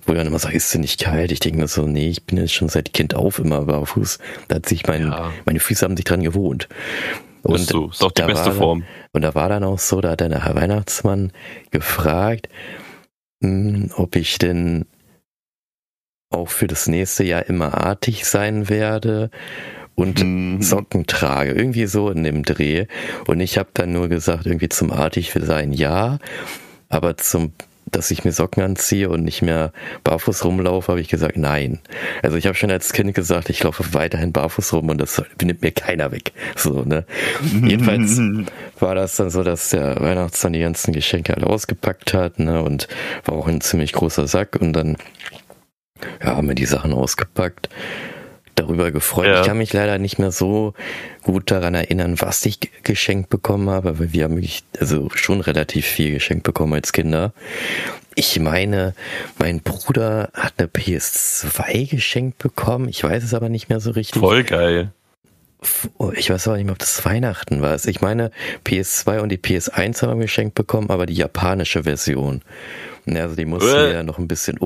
wo ich dann immer sage, ist denn nicht kalt? Ich denke mir so, nee, ich bin jetzt schon seit Kind auf immer barfuß. Da hat sich mein, Ja. meine Füße haben sich dran gewohnt. Und ist so, ist doch die beste Form. Und da war dann auch so, da hat der Herr Weihnachtsmann gefragt, hm, ob ich denn auch für das nächste Jahr immer artig sein werde und Mhm. Socken trage. Irgendwie so in dem Dreh. Und ich habe dann nur gesagt, irgendwie zum artig für sein ja, aber zum dass ich mir Socken anziehe und nicht mehr barfuß rumlaufe, habe ich gesagt, nein. Also ich habe schon als Kind gesagt, ich laufe weiterhin barfuß rum und das nimmt mir keiner weg. So, ne? Jedenfalls war das dann so, dass der Weihnachtsmann die ganzen Geschenke alle ausgepackt hat, ne? Und war auch ein ziemlich großer Sack und dann ja, haben wir die Sachen ausgepackt, darüber gefreut. Ja. Ich kann mich leider nicht mehr so gut daran erinnern, was ich ge- geschenkt bekommen habe, weil wir haben wirklich, also schon relativ viel geschenkt bekommen als Kinder. Ich meine, mein Bruder hat eine PS2 geschenkt bekommen. Ich weiß es aber nicht mehr so richtig. Voll geil. Oh, Ich weiß aber nicht mehr, ob das Weihnachten war. Ich meine, PS2 und die PS1 haben wir geschenkt bekommen, aber die japanische Version. Also die mussten Äh. wir ja noch ein bisschen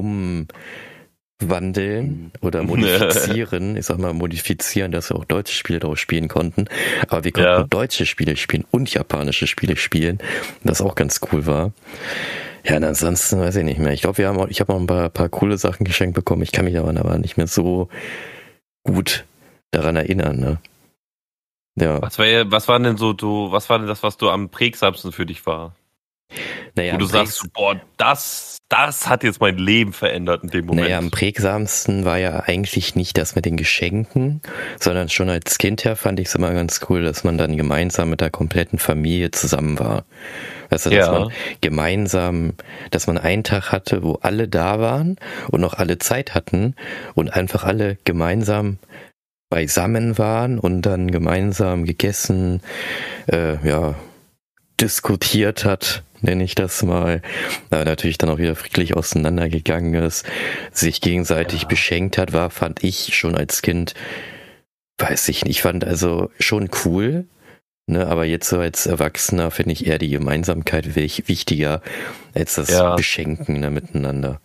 umwandeln oder modifizieren. Ich sag mal modifizieren, dass wir auch deutsche Spiele drauf spielen konnten. Aber wir konnten Ja. deutsche Spiele spielen und japanische Spiele spielen, das auch ganz cool war. Ja, und ansonsten weiß ich nicht mehr. Ich glaube, wir haben auch, ich habe auch ein paar, paar coole Sachen geschenkt bekommen. Ich kann mich aber, aber nicht mehr so gut daran erinnern. Ne? Ja. Was war, was war denn so, du, was war denn das, was du am prägsamsten für dich war? Naja, wo du sagst, boah, das, das hat jetzt mein Leben verändert in dem Moment. Naja, am prägsamsten war ja eigentlich nicht das mit den Geschenken, sondern schon als Kind her fand ich es immer ganz cool, dass man dann gemeinsam mit der kompletten Familie zusammen war. Also, dass ja. man gemeinsam, dass man einen Tag hatte, wo alle da waren und noch alle Zeit hatten und einfach alle gemeinsam beisammen waren und dann gemeinsam gegessen, äh, ja, diskutiert hat, nenne ich das mal, aber natürlich dann auch wieder friedlich auseinandergegangen ist, sich gegenseitig ja. beschenkt hat, war, fand ich schon als Kind, weiß ich nicht, fand also schon cool, Ne, aber jetzt so als Erwachsener finde ich eher die Gemeinsamkeit wichtiger als das ja. Beschenken ne, miteinander.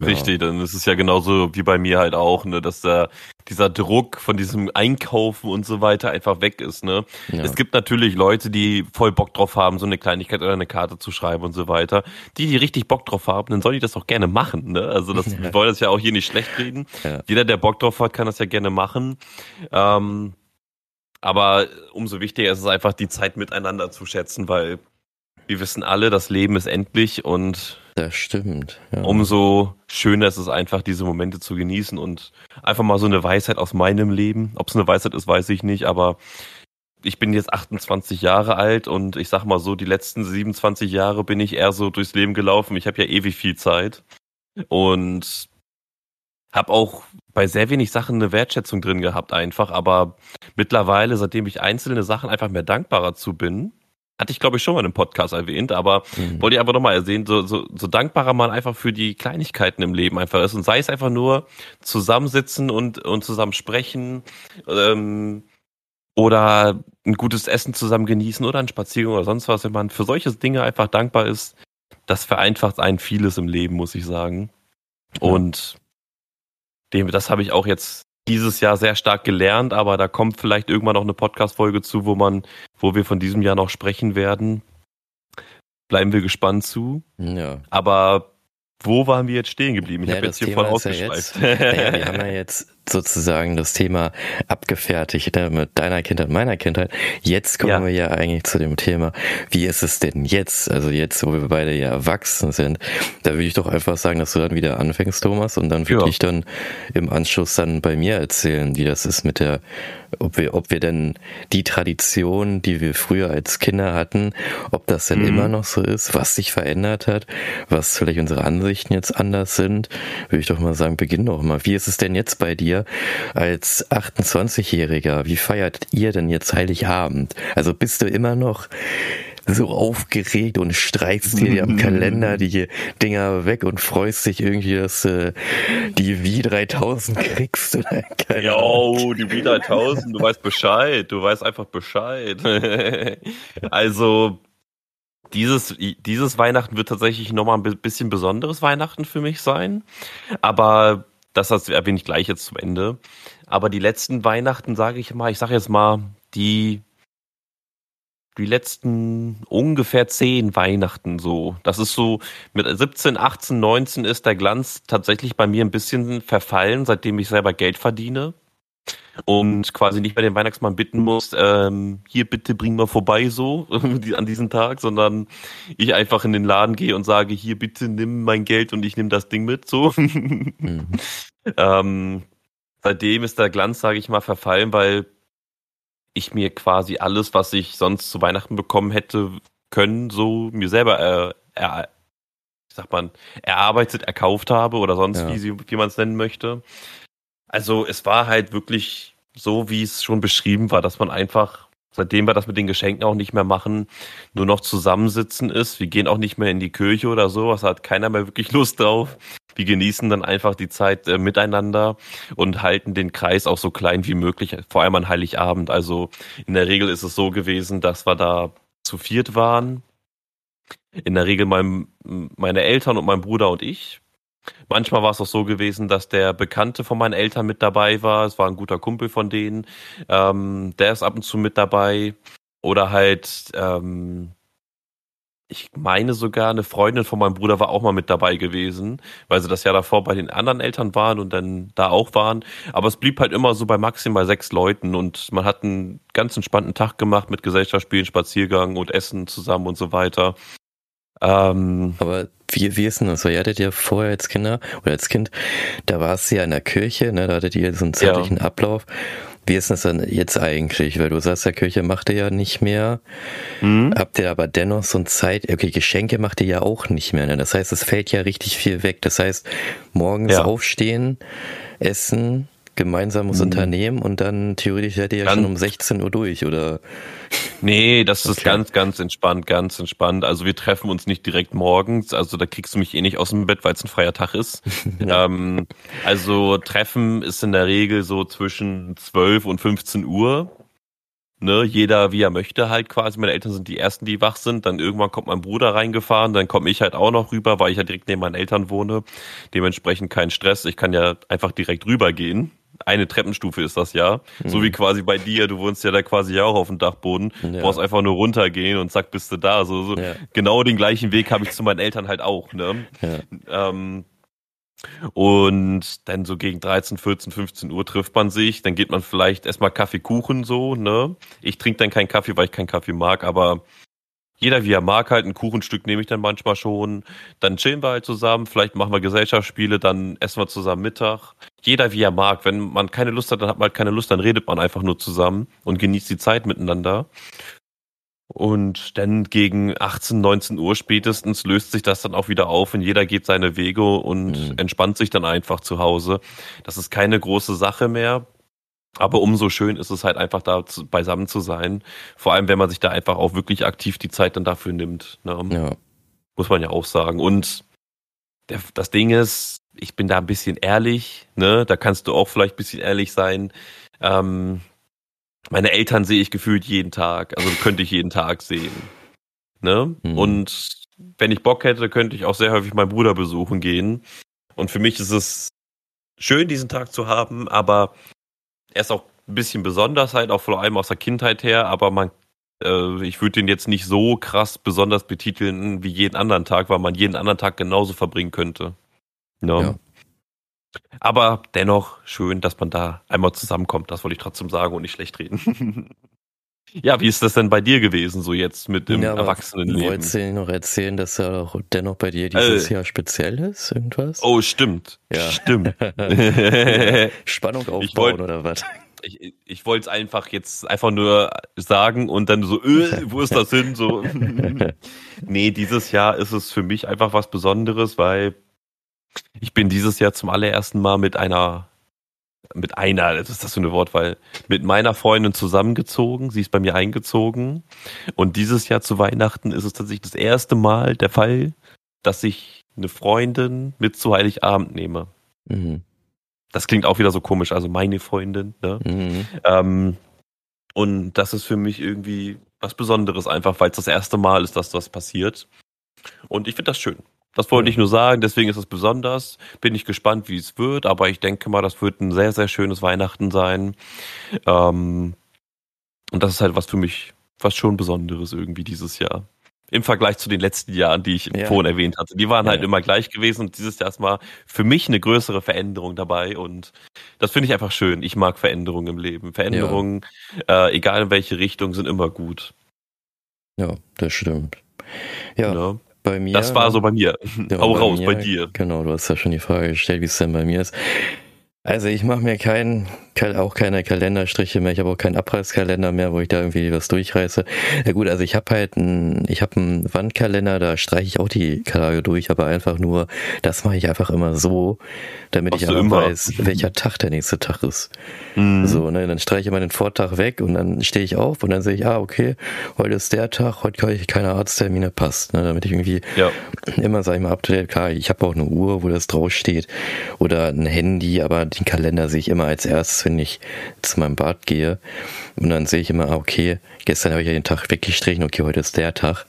Richtig, dann ist es ja genauso wie bei mir halt auch, ne, dass da dieser Druck von diesem Einkaufen und so weiter einfach weg ist, ne. Ja. Es gibt natürlich Leute, die voll Bock drauf haben, so eine Kleinigkeit oder eine Karte zu schreiben und so weiter. Die, die richtig Bock drauf haben, dann sollen die das auch gerne machen, ne. Also das, ja. wir wollen das ja auch hier nicht schlecht reden. Ja. Jeder, der Bock drauf hat, kann das ja gerne machen. Ähm, aber umso wichtiger ist es einfach, die Zeit miteinander zu schätzen, weil wir wissen alle, das Leben ist endlich und das stimmt. Ja. Umso schöner ist es einfach, diese Momente zu genießen und einfach mal so eine Weisheit aus meinem Leben. Ob es eine Weisheit ist, weiß ich nicht, aber ich bin jetzt 28 Jahre alt und ich sag mal so, die letzten 27 Jahre bin ich eher so durchs Leben gelaufen. Ich habe ja ewig viel Zeit und habe auch bei sehr wenig Sachen eine Wertschätzung drin gehabt einfach, aber mittlerweile, seitdem ich einzelne Sachen einfach mehr dankbarer zu bin, hatte ich glaube ich schon mal im Podcast erwähnt, aber mhm. wollte ich einfach nochmal ersehen, so, so, so dankbarer man einfach für die Kleinigkeiten im Leben einfach ist und sei es einfach nur zusammensitzen und, und zusammen sprechen ähm, oder ein gutes Essen zusammen genießen oder ein Spaziergang oder sonst was, wenn man für solche Dinge einfach dankbar ist, das vereinfacht einen vieles im Leben, muss ich sagen. Ja. Und dem, das habe ich auch jetzt dieses Jahr sehr stark gelernt, aber da kommt vielleicht irgendwann noch eine Podcast-Folge zu, wo man, wo wir von diesem Jahr noch sprechen werden. Bleiben wir gespannt zu. Ja. Aber wo waren wir jetzt stehen geblieben? Ich ja, habe jetzt hier Thema voll ausgeschweift. Ja ja, wir haben ja jetzt sozusagen das Thema abgefertigt ne, mit deiner Kindheit, meiner Kindheit. Jetzt kommen ja. wir ja eigentlich zu dem Thema, wie ist es denn jetzt? Also jetzt, wo wir beide ja erwachsen sind, da würde ich doch einfach sagen, dass du dann wieder anfängst, Thomas, und dann würde ja. ich dann im Anschluss dann bei mir erzählen, wie das ist mit der, ob wir, ob wir denn die Tradition, die wir früher als Kinder hatten, ob das denn mhm. immer noch so ist, was sich verändert hat, was vielleicht unsere Ansichten jetzt anders sind, würde ich doch mal sagen, beginn doch mal. Wie ist es denn jetzt bei dir? Dir als 28-Jähriger, wie feiert ihr denn jetzt Heiligabend? Also bist du immer noch so aufgeregt und streichst dir am Kalender die Dinger weg und freust dich irgendwie, dass du die V3000 kriegst Jo, die V3000, du weißt Bescheid, du weißt einfach Bescheid. also, dieses, dieses Weihnachten wird tatsächlich nochmal ein bisschen besonderes Weihnachten für mich sein. Aber das erwähne ich gleich jetzt zum Ende. Aber die letzten Weihnachten, sage ich mal, ich sage jetzt mal, die die letzten ungefähr zehn Weihnachten so. Das ist so, mit 17, 18, 19 ist der Glanz tatsächlich bei mir ein bisschen verfallen, seitdem ich selber Geld verdiene und quasi nicht mehr den Weihnachtsmann bitten muss, ähm, hier bitte bring mal vorbei so an diesem Tag, sondern ich einfach in den Laden gehe und sage, hier bitte nimm mein Geld und ich nehme das Ding mit so. mhm. ähm, seitdem ist der Glanz, sage ich mal, verfallen, weil ich mir quasi alles, was ich sonst zu Weihnachten bekommen hätte können, so mir selber äh, er, sagt man, erarbeitet, erkauft habe oder sonst, ja. wie, wie man es nennen möchte. Also es war halt wirklich so, wie es schon beschrieben war, dass man einfach, seitdem wir das mit den Geschenken auch nicht mehr machen, nur noch zusammensitzen ist. Wir gehen auch nicht mehr in die Kirche oder so, was hat keiner mehr wirklich Lust drauf. Wir genießen dann einfach die Zeit äh, miteinander und halten den Kreis auch so klein wie möglich, vor allem an Heiligabend. Also in der Regel ist es so gewesen, dass wir da zu viert waren. In der Regel mein, meine Eltern und mein Bruder und ich. Manchmal war es auch so gewesen, dass der Bekannte von meinen Eltern mit dabei war. Es war ein guter Kumpel von denen. Ähm, der ist ab und zu mit dabei. Oder halt, ähm, ich meine sogar, eine Freundin von meinem Bruder war auch mal mit dabei gewesen, weil sie das Jahr davor bei den anderen Eltern waren und dann da auch waren. Aber es blieb halt immer so bei maximal sechs Leuten und man hat einen ganz entspannten Tag gemacht mit Gesellschaftsspielen, Spaziergang und Essen zusammen und so weiter. Ähm, Aber wie, wie ist denn das? Ihr hattet ja vorher als Kinder oder als Kind, da war es ja in der Kirche, ne, da hattet ihr so einen zeitlichen ja. Ablauf. Wie ist das dann jetzt eigentlich? Weil du sagst, der Kirche macht ihr ja nicht mehr. Mhm. Habt ihr aber dennoch so ein Zeit, okay, Geschenke macht ihr ja auch nicht mehr. Ne? Das heißt, es fällt ja richtig viel weg. Das heißt, morgens ja. aufstehen, essen, gemeinsames mhm. Unternehmen und dann theoretisch seid ihr ja schon um 16 Uhr durch, oder? Nee, das ist okay. ganz, ganz entspannt, ganz entspannt. Also wir treffen uns nicht direkt morgens, also da kriegst du mich eh nicht aus dem Bett, weil es ein freier Tag ist. ja. ähm, also Treffen ist in der Regel so zwischen 12 und 15 Uhr. Ne, jeder wie er möchte halt quasi. Meine Eltern sind die ersten, die wach sind. Dann irgendwann kommt mein Bruder reingefahren, dann komme ich halt auch noch rüber, weil ich ja direkt neben meinen Eltern wohne. Dementsprechend kein Stress. Ich kann ja einfach direkt rübergehen eine Treppenstufe ist das ja. Mhm. So wie quasi bei dir, du wohnst ja da quasi ja auch auf dem Dachboden. Ja. Du brauchst einfach nur runtergehen und zack, bist du da. So, so. Ja. Genau den gleichen Weg habe ich zu meinen Eltern halt auch. Ne? Ja. Ähm, und dann so gegen 13, 14, 15 Uhr trifft man sich. Dann geht man vielleicht erstmal Kaffee, Kuchen so, ne? Ich trinke dann keinen Kaffee, weil ich keinen Kaffee mag, aber jeder wie er mag halt, ein Kuchenstück nehme ich dann manchmal schon. Dann chillen wir halt zusammen, vielleicht machen wir Gesellschaftsspiele, dann essen wir zusammen Mittag. Jeder wie er mag. Wenn man keine Lust hat, dann hat man halt keine Lust, dann redet man einfach nur zusammen und genießt die Zeit miteinander. Und dann gegen 18, 19 Uhr spätestens löst sich das dann auch wieder auf und jeder geht seine Wege und mhm. entspannt sich dann einfach zu Hause. Das ist keine große Sache mehr. Aber umso schön ist es halt einfach da zu, beisammen zu sein. Vor allem, wenn man sich da einfach auch wirklich aktiv die Zeit dann dafür nimmt. Ne? Ja. Muss man ja auch sagen. Und der, das Ding ist, ich bin da ein bisschen ehrlich, ne? Da kannst du auch vielleicht ein bisschen ehrlich sein. Ähm, meine Eltern sehe ich gefühlt jeden Tag, also könnte ich jeden Tag sehen. Ne? Mhm. Und wenn ich Bock hätte, könnte ich auch sehr häufig meinen Bruder besuchen gehen. Und für mich ist es schön, diesen Tag zu haben, aber er ist auch ein bisschen besonders halt, auch vor allem aus der Kindheit her, aber man, äh, ich würde den jetzt nicht so krass besonders betiteln wie jeden anderen Tag, weil man jeden anderen Tag genauso verbringen könnte. No. Ja. Aber dennoch schön, dass man da einmal zusammenkommt, das wollte ich trotzdem sagen und nicht schlecht reden. ja, wie ist das denn bei dir gewesen, so jetzt mit dem ja, Erwachsenenleben? Wolltest du noch erzählen, dass er auch dennoch bei dir dieses äh, Jahr speziell ist, irgendwas? Oh, stimmt. Ja. Stimmt. Spannung aufbauen wollt, oder was? Ich, ich wollte es einfach jetzt einfach nur sagen und dann so, öh, wo ist das hin? So. nee, dieses Jahr ist es für mich einfach was Besonderes, weil ich bin dieses Jahr zum allerersten Mal mit einer, mit einer, was ist das für eine Wortwahl, mit meiner Freundin zusammengezogen. Sie ist bei mir eingezogen. Und dieses Jahr zu Weihnachten ist es tatsächlich das erste Mal der Fall, dass ich eine Freundin mit zu Heiligabend nehme. Mhm. Das klingt auch wieder so komisch, also meine Freundin. Ne? Mhm. Ähm, und das ist für mich irgendwie was Besonderes, einfach weil es das erste Mal ist, dass das passiert. Und ich finde das schön. Das wollte ich nur sagen, deswegen ist es besonders. Bin ich gespannt, wie es wird, aber ich denke mal, das wird ein sehr, sehr schönes Weihnachten sein. Ähm, und das ist halt was für mich, was schon Besonderes irgendwie dieses Jahr. Im Vergleich zu den letzten Jahren, die ich ja. vorhin erwähnt hatte. Die waren halt ja. immer gleich gewesen und dieses Jahr ist mal für mich eine größere Veränderung dabei und das finde ich einfach schön. Ich mag Veränderungen im Leben. Veränderungen, ja. äh, egal in welche Richtung, sind immer gut. Ja, das stimmt. Ja. Bei mir. Das war so bei mir. Ja, Hau bei raus, mir, bei dir. Genau, du hast ja schon die Frage gestellt, wie es denn bei mir ist. Also ich mache mir keinen, auch keine Kalenderstriche mehr, ich habe auch keinen Abreißkalender mehr, wo ich da irgendwie was durchreiße. Ja gut, also ich habe halt einen, ich habe einen Wandkalender, da streiche ich auch die Tage durch, aber einfach nur, das mache ich einfach immer so, damit Machst ich einfach weiß, welcher Tag der nächste Tag ist. Mhm. So, ne, dann streiche ich mal den Vortag weg und dann stehe ich auf und dann sehe ich, ah, okay, heute ist der Tag, heute kann ich keine Arzttermine, passt, ne, damit ich irgendwie ja. immer, sag ich mal, up to date, klar, ich habe auch eine Uhr, wo das draufsteht oder ein Handy, aber den Kalender sehe ich immer als erstes, wenn ich zu meinem Bad gehe. Und dann sehe ich immer, ah, okay, gestern habe ich ja den Tag weggestrichen, okay, heute ist der Tag.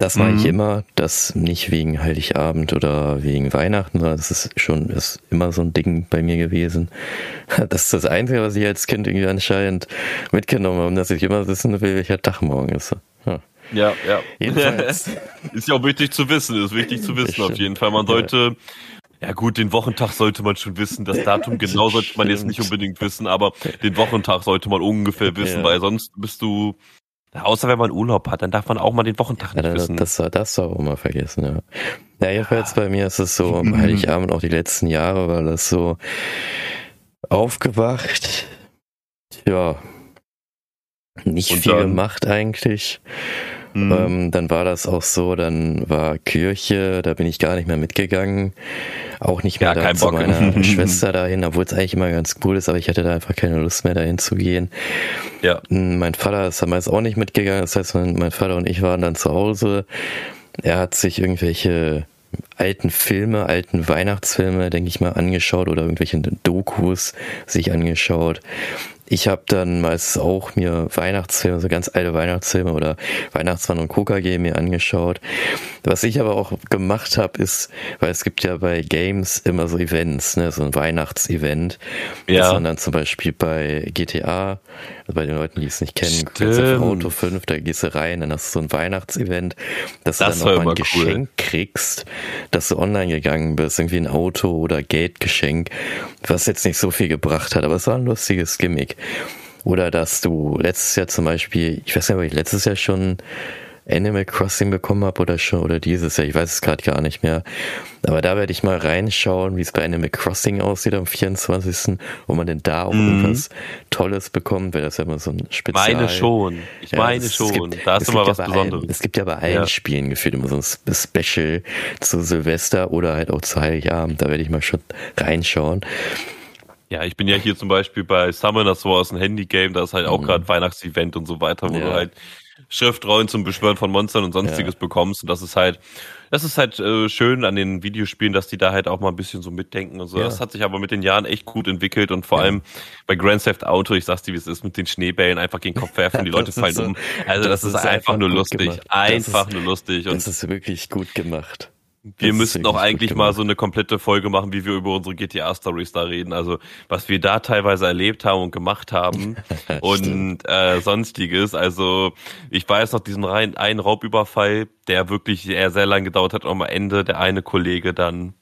Das mache mhm. ich immer, das nicht wegen Heiligabend oder wegen Weihnachten, sondern das ist schon ist immer so ein Ding bei mir gewesen. Das ist das Einzige, was ich als Kind irgendwie anscheinend mitgenommen habe, dass ich immer wissen will, welcher Tag morgen ist. Ja. Ja, ja. Jedenfalls. ist ja auch wichtig zu wissen, ist wichtig zu wissen auf jeden Fall. Man sollte ja gut, den Wochentag sollte man schon wissen. Das Datum genau sollte man jetzt nicht unbedingt wissen, aber den Wochentag sollte man ungefähr wissen, ja. weil sonst bist du Außer wenn man Urlaub hat, dann darf man auch mal den Wochentag nicht Ja, das, wissen. das, das soll auch mal vergessen, ja. Ja, jedenfalls bei mir ist es so, am Heiligabend auch die letzten Jahre war das so aufgewacht. Ja. Nicht Und viel dann? gemacht eigentlich. Mhm. Ähm, dann war das auch so, dann war Kirche, da bin ich gar nicht mehr mitgegangen. Auch nicht mehr Ja, da zu Bock. meiner Schwester dahin, obwohl es eigentlich immer ganz cool ist, aber ich hatte da einfach keine Lust mehr dahin zu gehen. ja. Mein Vater ist damals auch nicht mitgegangen, das heißt, mein, mein Vater und ich waren dann zu Hause. Er hat sich irgendwelche alten Filme, alten Weihnachtsfilme, denke ich mal, angeschaut oder irgendwelche Dokus sich angeschaut. Ich habe dann meistens auch mir Weihnachtsfilme, so ganz alte Weihnachtsfilme oder Weihnachtsmann und KKG mir angeschaut. Was ich aber auch gemacht habe, ist, weil es gibt ja bei Games immer so Events, ne, so ein Weihnachtsevent, Ja. man dann zum Beispiel bei GTA, also bei den Leuten, die es nicht kennen, Theft Auto 5, da gehst du rein, dann hast du so ein Weihnachtsevent, dass Das du dann auch mal ein immer cool. Geschenk kriegst, dass du online gegangen bist, irgendwie ein Auto oder Geldgeschenk, was jetzt nicht so viel gebracht hat, aber es war ein lustiges Gimmick. Oder dass du letztes Jahr zum Beispiel, ich weiß nicht, ob ich letztes Jahr schon Animal Crossing bekommen habe oder schon oder dieses Jahr, ich weiß es gerade gar nicht mehr. Aber da werde ich mal reinschauen, wie es bei Animal Crossing aussieht am 24. Wo man denn da auch Mhm. irgendwas Tolles bekommt, weil das ja immer so ein Spezial. Meine schon. Ich Ja, meine es- es schon. gibt- da ist es immer gibt was ja bei Besonderes. Allen, es gibt ja bei allen Ja. Spielen gefühlt immer so ein Spe- Special zu Silvester oder halt auch zu Heiligabend. Da werde ich mal schon reinschauen. Ja, ich bin ja hier zum Beispiel bei Summoners Wars, ein Handy-Game, da ist halt auch Mhm. gerade Weihnachtsevent und so weiter, wo Ja. du halt Schriftrollen zum Beschwören von Monstern und sonstiges bekommst. Und das ist halt, das ist halt äh, schön an den Videospielen, dass die da halt auch mal ein bisschen so mitdenken und so. Ja. Das hat sich aber mit den Jahren echt gut entwickelt und vor Ja. allem bei Grand Theft Auto, ich sag's dir, wie es ist, mit den Schneebällen einfach gegen den Kopf werfen, die Leute Das ist fallen so- um. Also das, ist, einfach nur lustig. gemacht. Das Einfach ist- nur lustig. Und Das ist wirklich gut gemacht. Wir Das müssten auch eigentlich mal so eine komplette Folge machen, wie wir über unsere GTA-Stories da reden. Also was wir da teilweise erlebt haben und gemacht haben und äh, sonstiges. Also ich weiß noch diesen rein einen Raubüberfall, der wirklich sehr, sehr lang gedauert hat und am Ende der eine Kollege dann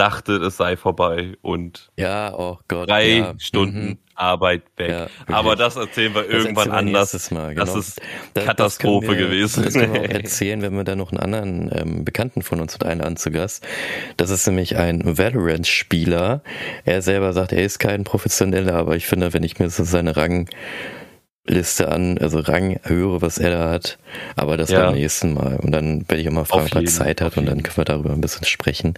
dachte, es sei vorbei und Ja, oh Gott. drei ja. Stunden Mhm. Arbeit weg. Ja. Aber das erzählen wir Das irgendwann erzählen wir anders. Mal, Das genau. ist Das- Katastrophe das wir, gewesen. Das können wir auch erzählen, wenn wir dann noch einen anderen ähm, Bekannten von uns mit einladen zu Gast. Das ist nämlich ein Valorant-Spieler. Er selber sagt, er ist kein Professioneller, aber ich finde, wenn ich mir so seine Rangliste an, also Rang höre, was er da hat, aber das Ja. beim nächsten Mal. Und dann werde ich auch mal fragen, ob er Zeit hat und dann können wir darüber ein bisschen sprechen.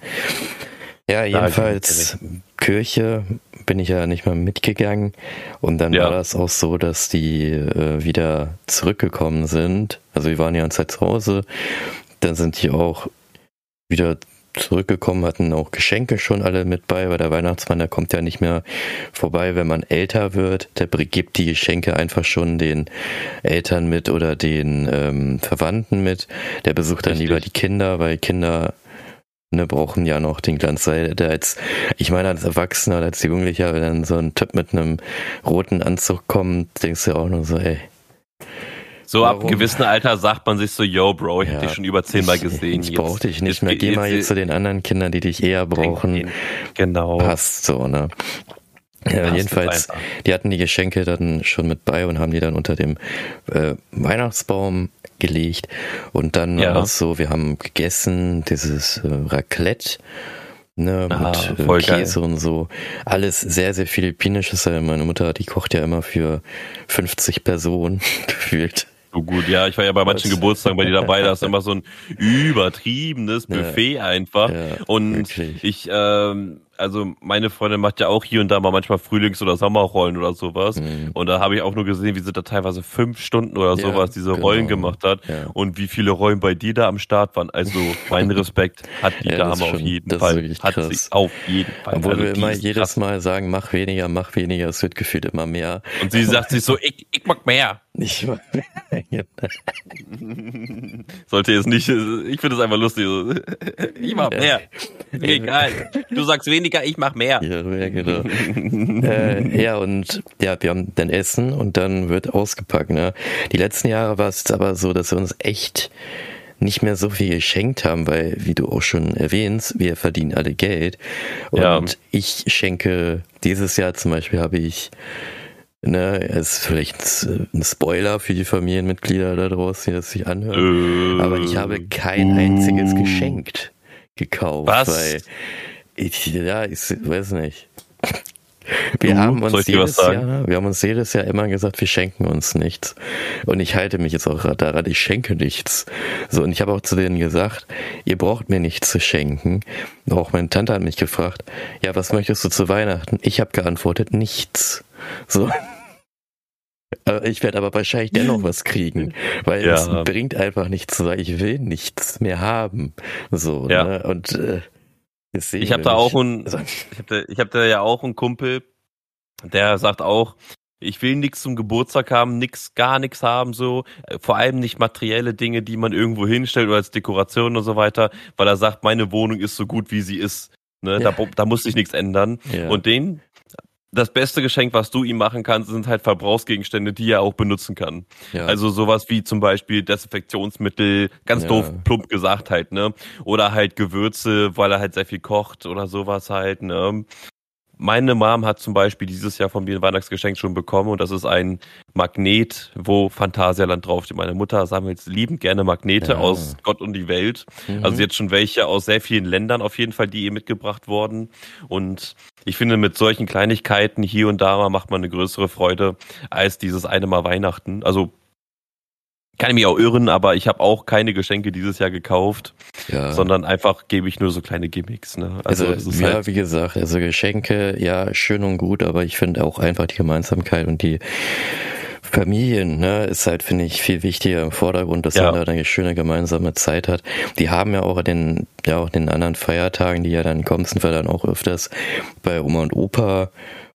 Ja, jedenfalls Kirche bin ich ja nicht mal mitgegangen und dann Ja. war das auch so, dass die äh, wieder zurückgekommen sind. Also wir waren ja ganze Zeit zu Hause, dann sind die auch wieder zurückgekommen, hatten auch Geschenke schon alle mit bei, weil der Weihnachtsmann, der kommt ja nicht mehr vorbei, wenn man älter wird. Der gibt die Geschenke einfach schon den Eltern mit oder den ähm, Verwandten mit. Der besucht dann Richtig. lieber die Kinder, weil Kinder ne, brauchen ja noch den Glanz. Weil der als, ich meine, als Erwachsener oder als Jugendlicher, wenn dann so ein Typ mit einem roten Anzug kommt, denkst du auch nur so, ey. So ab Warum? einem gewissen Alter sagt man sich so, yo Bro, ich Ja, hab dich schon über zehnmal ich, gesehen. Ich Jetzt- brauch dich nicht jetzt- mehr. Geh mal jetzt- jetzt zu den anderen Kindern, die dich eher brauchen. Genau. Passt so, ne? Ja, jedenfalls, die hatten die Geschenke dann schon mit bei und haben die dann unter dem äh, Weihnachtsbaum gelegt. Und dann Ja. war es so, wir haben gegessen, dieses äh, Raclette. Ne, Ah, mit äh, Käse und so. Alles sehr, sehr philippinisches. Meine Mutter, die kocht ja immer für 50 Personen gefühlt. So gut, ja, ich war ja bei manchen Was? Geburtstagen bei dir dabei, da ist immer so ein übertriebenes Ja. Buffet einfach. Ja, und wirklich. ich, ähm, also meine Freundin macht ja auch hier und da mal manchmal Frühlings- oder Sommerrollen oder sowas. Mhm. Und da habe ich auch nur gesehen, wie sie da teilweise fünf Stunden oder Ja, sowas diese genau. Rollen gemacht hat. Ja. Und wie viele Rollen bei dir da am Start waren. Also mein Respekt hat die Ja, Dame ist auf schon- jeden Fall. Hat krass. sie auf jeden Fall. Obwohl Also wir immer jedes krass. Mal sagen, mach weniger, mach weniger, es wird gefühlt immer mehr. Und sie sagt sich so, ich, ich mag mehr. Ich, Sollte jetzt nicht, ich finde es einfach lustig. Ich mach mehr. Egal. Du sagst weniger, ich mach mehr. ja, ja, genau. äh, ja, und ja, wir haben dann Essen und dann wird ausgepackt. Ne? Die letzten Jahre war es jetzt aber so, dass wir uns echt nicht mehr so viel geschenkt haben, weil, wie du auch schon erwähnst, wir verdienen alle Geld. Und Ja. ich schenke, dieses Jahr zum Beispiel habe ich Ne, ist vielleicht ein Spoiler für die Familienmitglieder da draußen, die das sich anhören. Äh, aber ich habe kein einziges geschenkt gekauft. Was? Weil ich, ja, ich weiß nicht. Wir, haben uns jedes Jahr, wir haben uns jedes Jahr immer gesagt, wir schenken uns nichts. Und ich halte mich jetzt auch daran, ich schenke nichts. So, und ich habe auch zu denen gesagt, ihr braucht mir nichts zu schenken. Auch meine Tante hat mich gefragt, ja, was möchtest du zu Weihnachten? Ich habe geantwortet, nichts. So. Ich werde aber wahrscheinlich dennoch was kriegen, weil ja. es bringt einfach nichts zu sagen, ich will nichts mehr haben. So, ja. ne? Und äh, ich habe da auch ein, ich habe da, ich hab da ja auch einen Kumpel, der sagt auch, ich will nichts zum Geburtstag haben, nix, gar nichts haben, so. Vor allem nicht materielle Dinge, die man irgendwo hinstellt oder als Dekoration und so weiter, weil er sagt, meine Wohnung ist so gut, wie sie ist. Ne? Ja. Da, da muss sich nichts ändern. Ja. Und den, das beste Geschenk, was du ihm machen kannst, sind halt Verbrauchsgegenstände, die er auch benutzen kann. Ja. Also sowas wie zum Beispiel Desinfektionsmittel, ganz ja. doof, plump gesagt halt, ne? Oder halt Gewürze, weil er halt sehr viel kocht oder sowas halt, ne? Meine Mom hat zum Beispiel dieses Jahr von mir ein Weihnachtsgeschenk schon bekommen und das ist ein Magnet, wo Phantasialand draufsteht. Meine Mutter sammelt liebend gerne Magnete ja. aus Gott und die Welt. Mhm. Also jetzt schon welche aus sehr vielen Ländern auf jeden Fall, die ihr mitgebracht wurden. Und ich finde, mit solchen Kleinigkeiten hier und da macht man eine größere Freude als dieses eine Mal Weihnachten. Also kann ich mich auch irren, aber ich habe auch keine Geschenke dieses Jahr gekauft, ja. sondern einfach gebe ich nur so kleine Gimmicks. Ne? Also, also ja, halt wie gesagt, also Geschenke, ja, schön und gut, aber ich finde auch einfach die Gemeinsamkeit und die Familien, ne, ist halt, finde ich, viel wichtiger im Vordergrund, dass ja. man da eine schöne gemeinsame Zeit hat. Die haben ja auch den, ja auch den anderen Feiertagen, die ja dann kommen, sind wir dann auch öfters bei Oma und Opa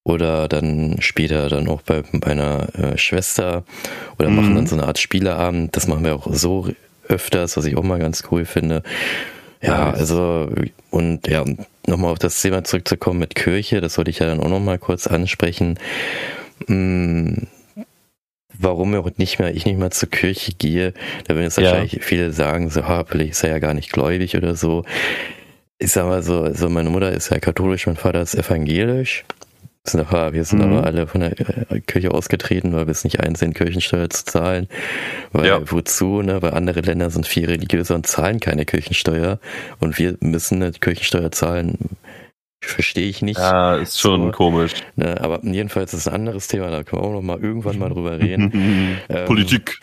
oder dann später dann auch bei meiner äh, Schwester oder mhm. machen dann so eine Art Spieleabend. Das machen wir auch so öfters, was ich auch mal ganz cool finde. Ja, also und ja, nochmal auf das Thema zurückzukommen mit Kirche, das wollte ich ja dann auch nochmal kurz ansprechen. Hm, warum auch nicht mehr, ich nicht mehr zur Kirche gehe, da werden jetzt ja. wahrscheinlich viele sagen, so, ha, ist er ja gar nicht gläubig oder so. Ich sag mal so, also meine Mutter ist ja katholisch, mein Vater ist evangelisch. Wir sind mhm. aber alle von der äh, Kirche ausgetreten, weil wir es nicht einsehen, Kirchensteuer zu zahlen. Weil ja. wozu, ne? Weil andere Länder sind viel religiöser und zahlen keine Kirchensteuer. Und wir müssen eine Kirchensteuer zahlen. Verstehe ich nicht. Ja, ist schon so, komisch. Ne? Aber jedenfalls ist es ein anderes Thema, da können wir auch noch mal irgendwann mal drüber reden. ähm, Politik.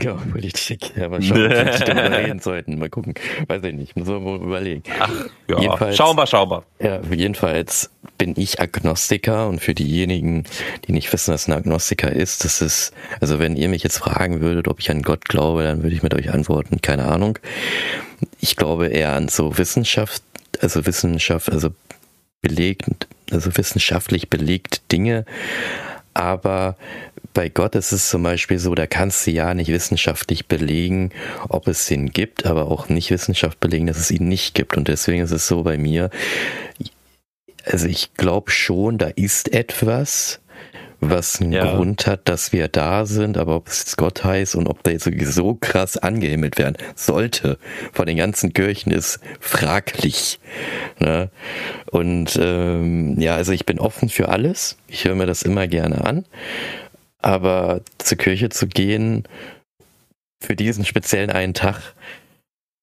Ja, Politik. Ja, ob wir darüber reden sollten. Mal gucken. Weiß ich nicht. Muss man mal überlegen. Ach, ja. Jedenfalls, schauen wir. Ja, jedenfalls bin ich Agnostiker und für diejenigen, die nicht wissen, was ein Agnostiker ist, das ist, also wenn ihr mich jetzt fragen würdet, ob ich an Gott glaube, dann würde ich mit euch antworten, keine Ahnung. Ich glaube eher an so Wissenschaft, also Wissenschaft, also belegt, also wissenschaftlich belegt Dinge, aber bei Gott ist es zum Beispiel so, da kannst du ja nicht wissenschaftlich belegen, ob es ihn gibt, aber auch nicht wissenschaftlich belegen, dass es ihn nicht gibt. Und deswegen ist es so bei mir, also ich glaube schon, da ist etwas, was einen ja. Grund hat, dass wir da sind, aber ob es jetzt Gott heißt und ob der jetzt so krass angehimmelt werden sollte von den ganzen Kirchen ist fraglich. Ne? Und ähm, ja, also ich bin offen für alles. Ich höre mir das immer gerne an. Aber zur Kirche zu gehen für diesen speziellen einen Tag,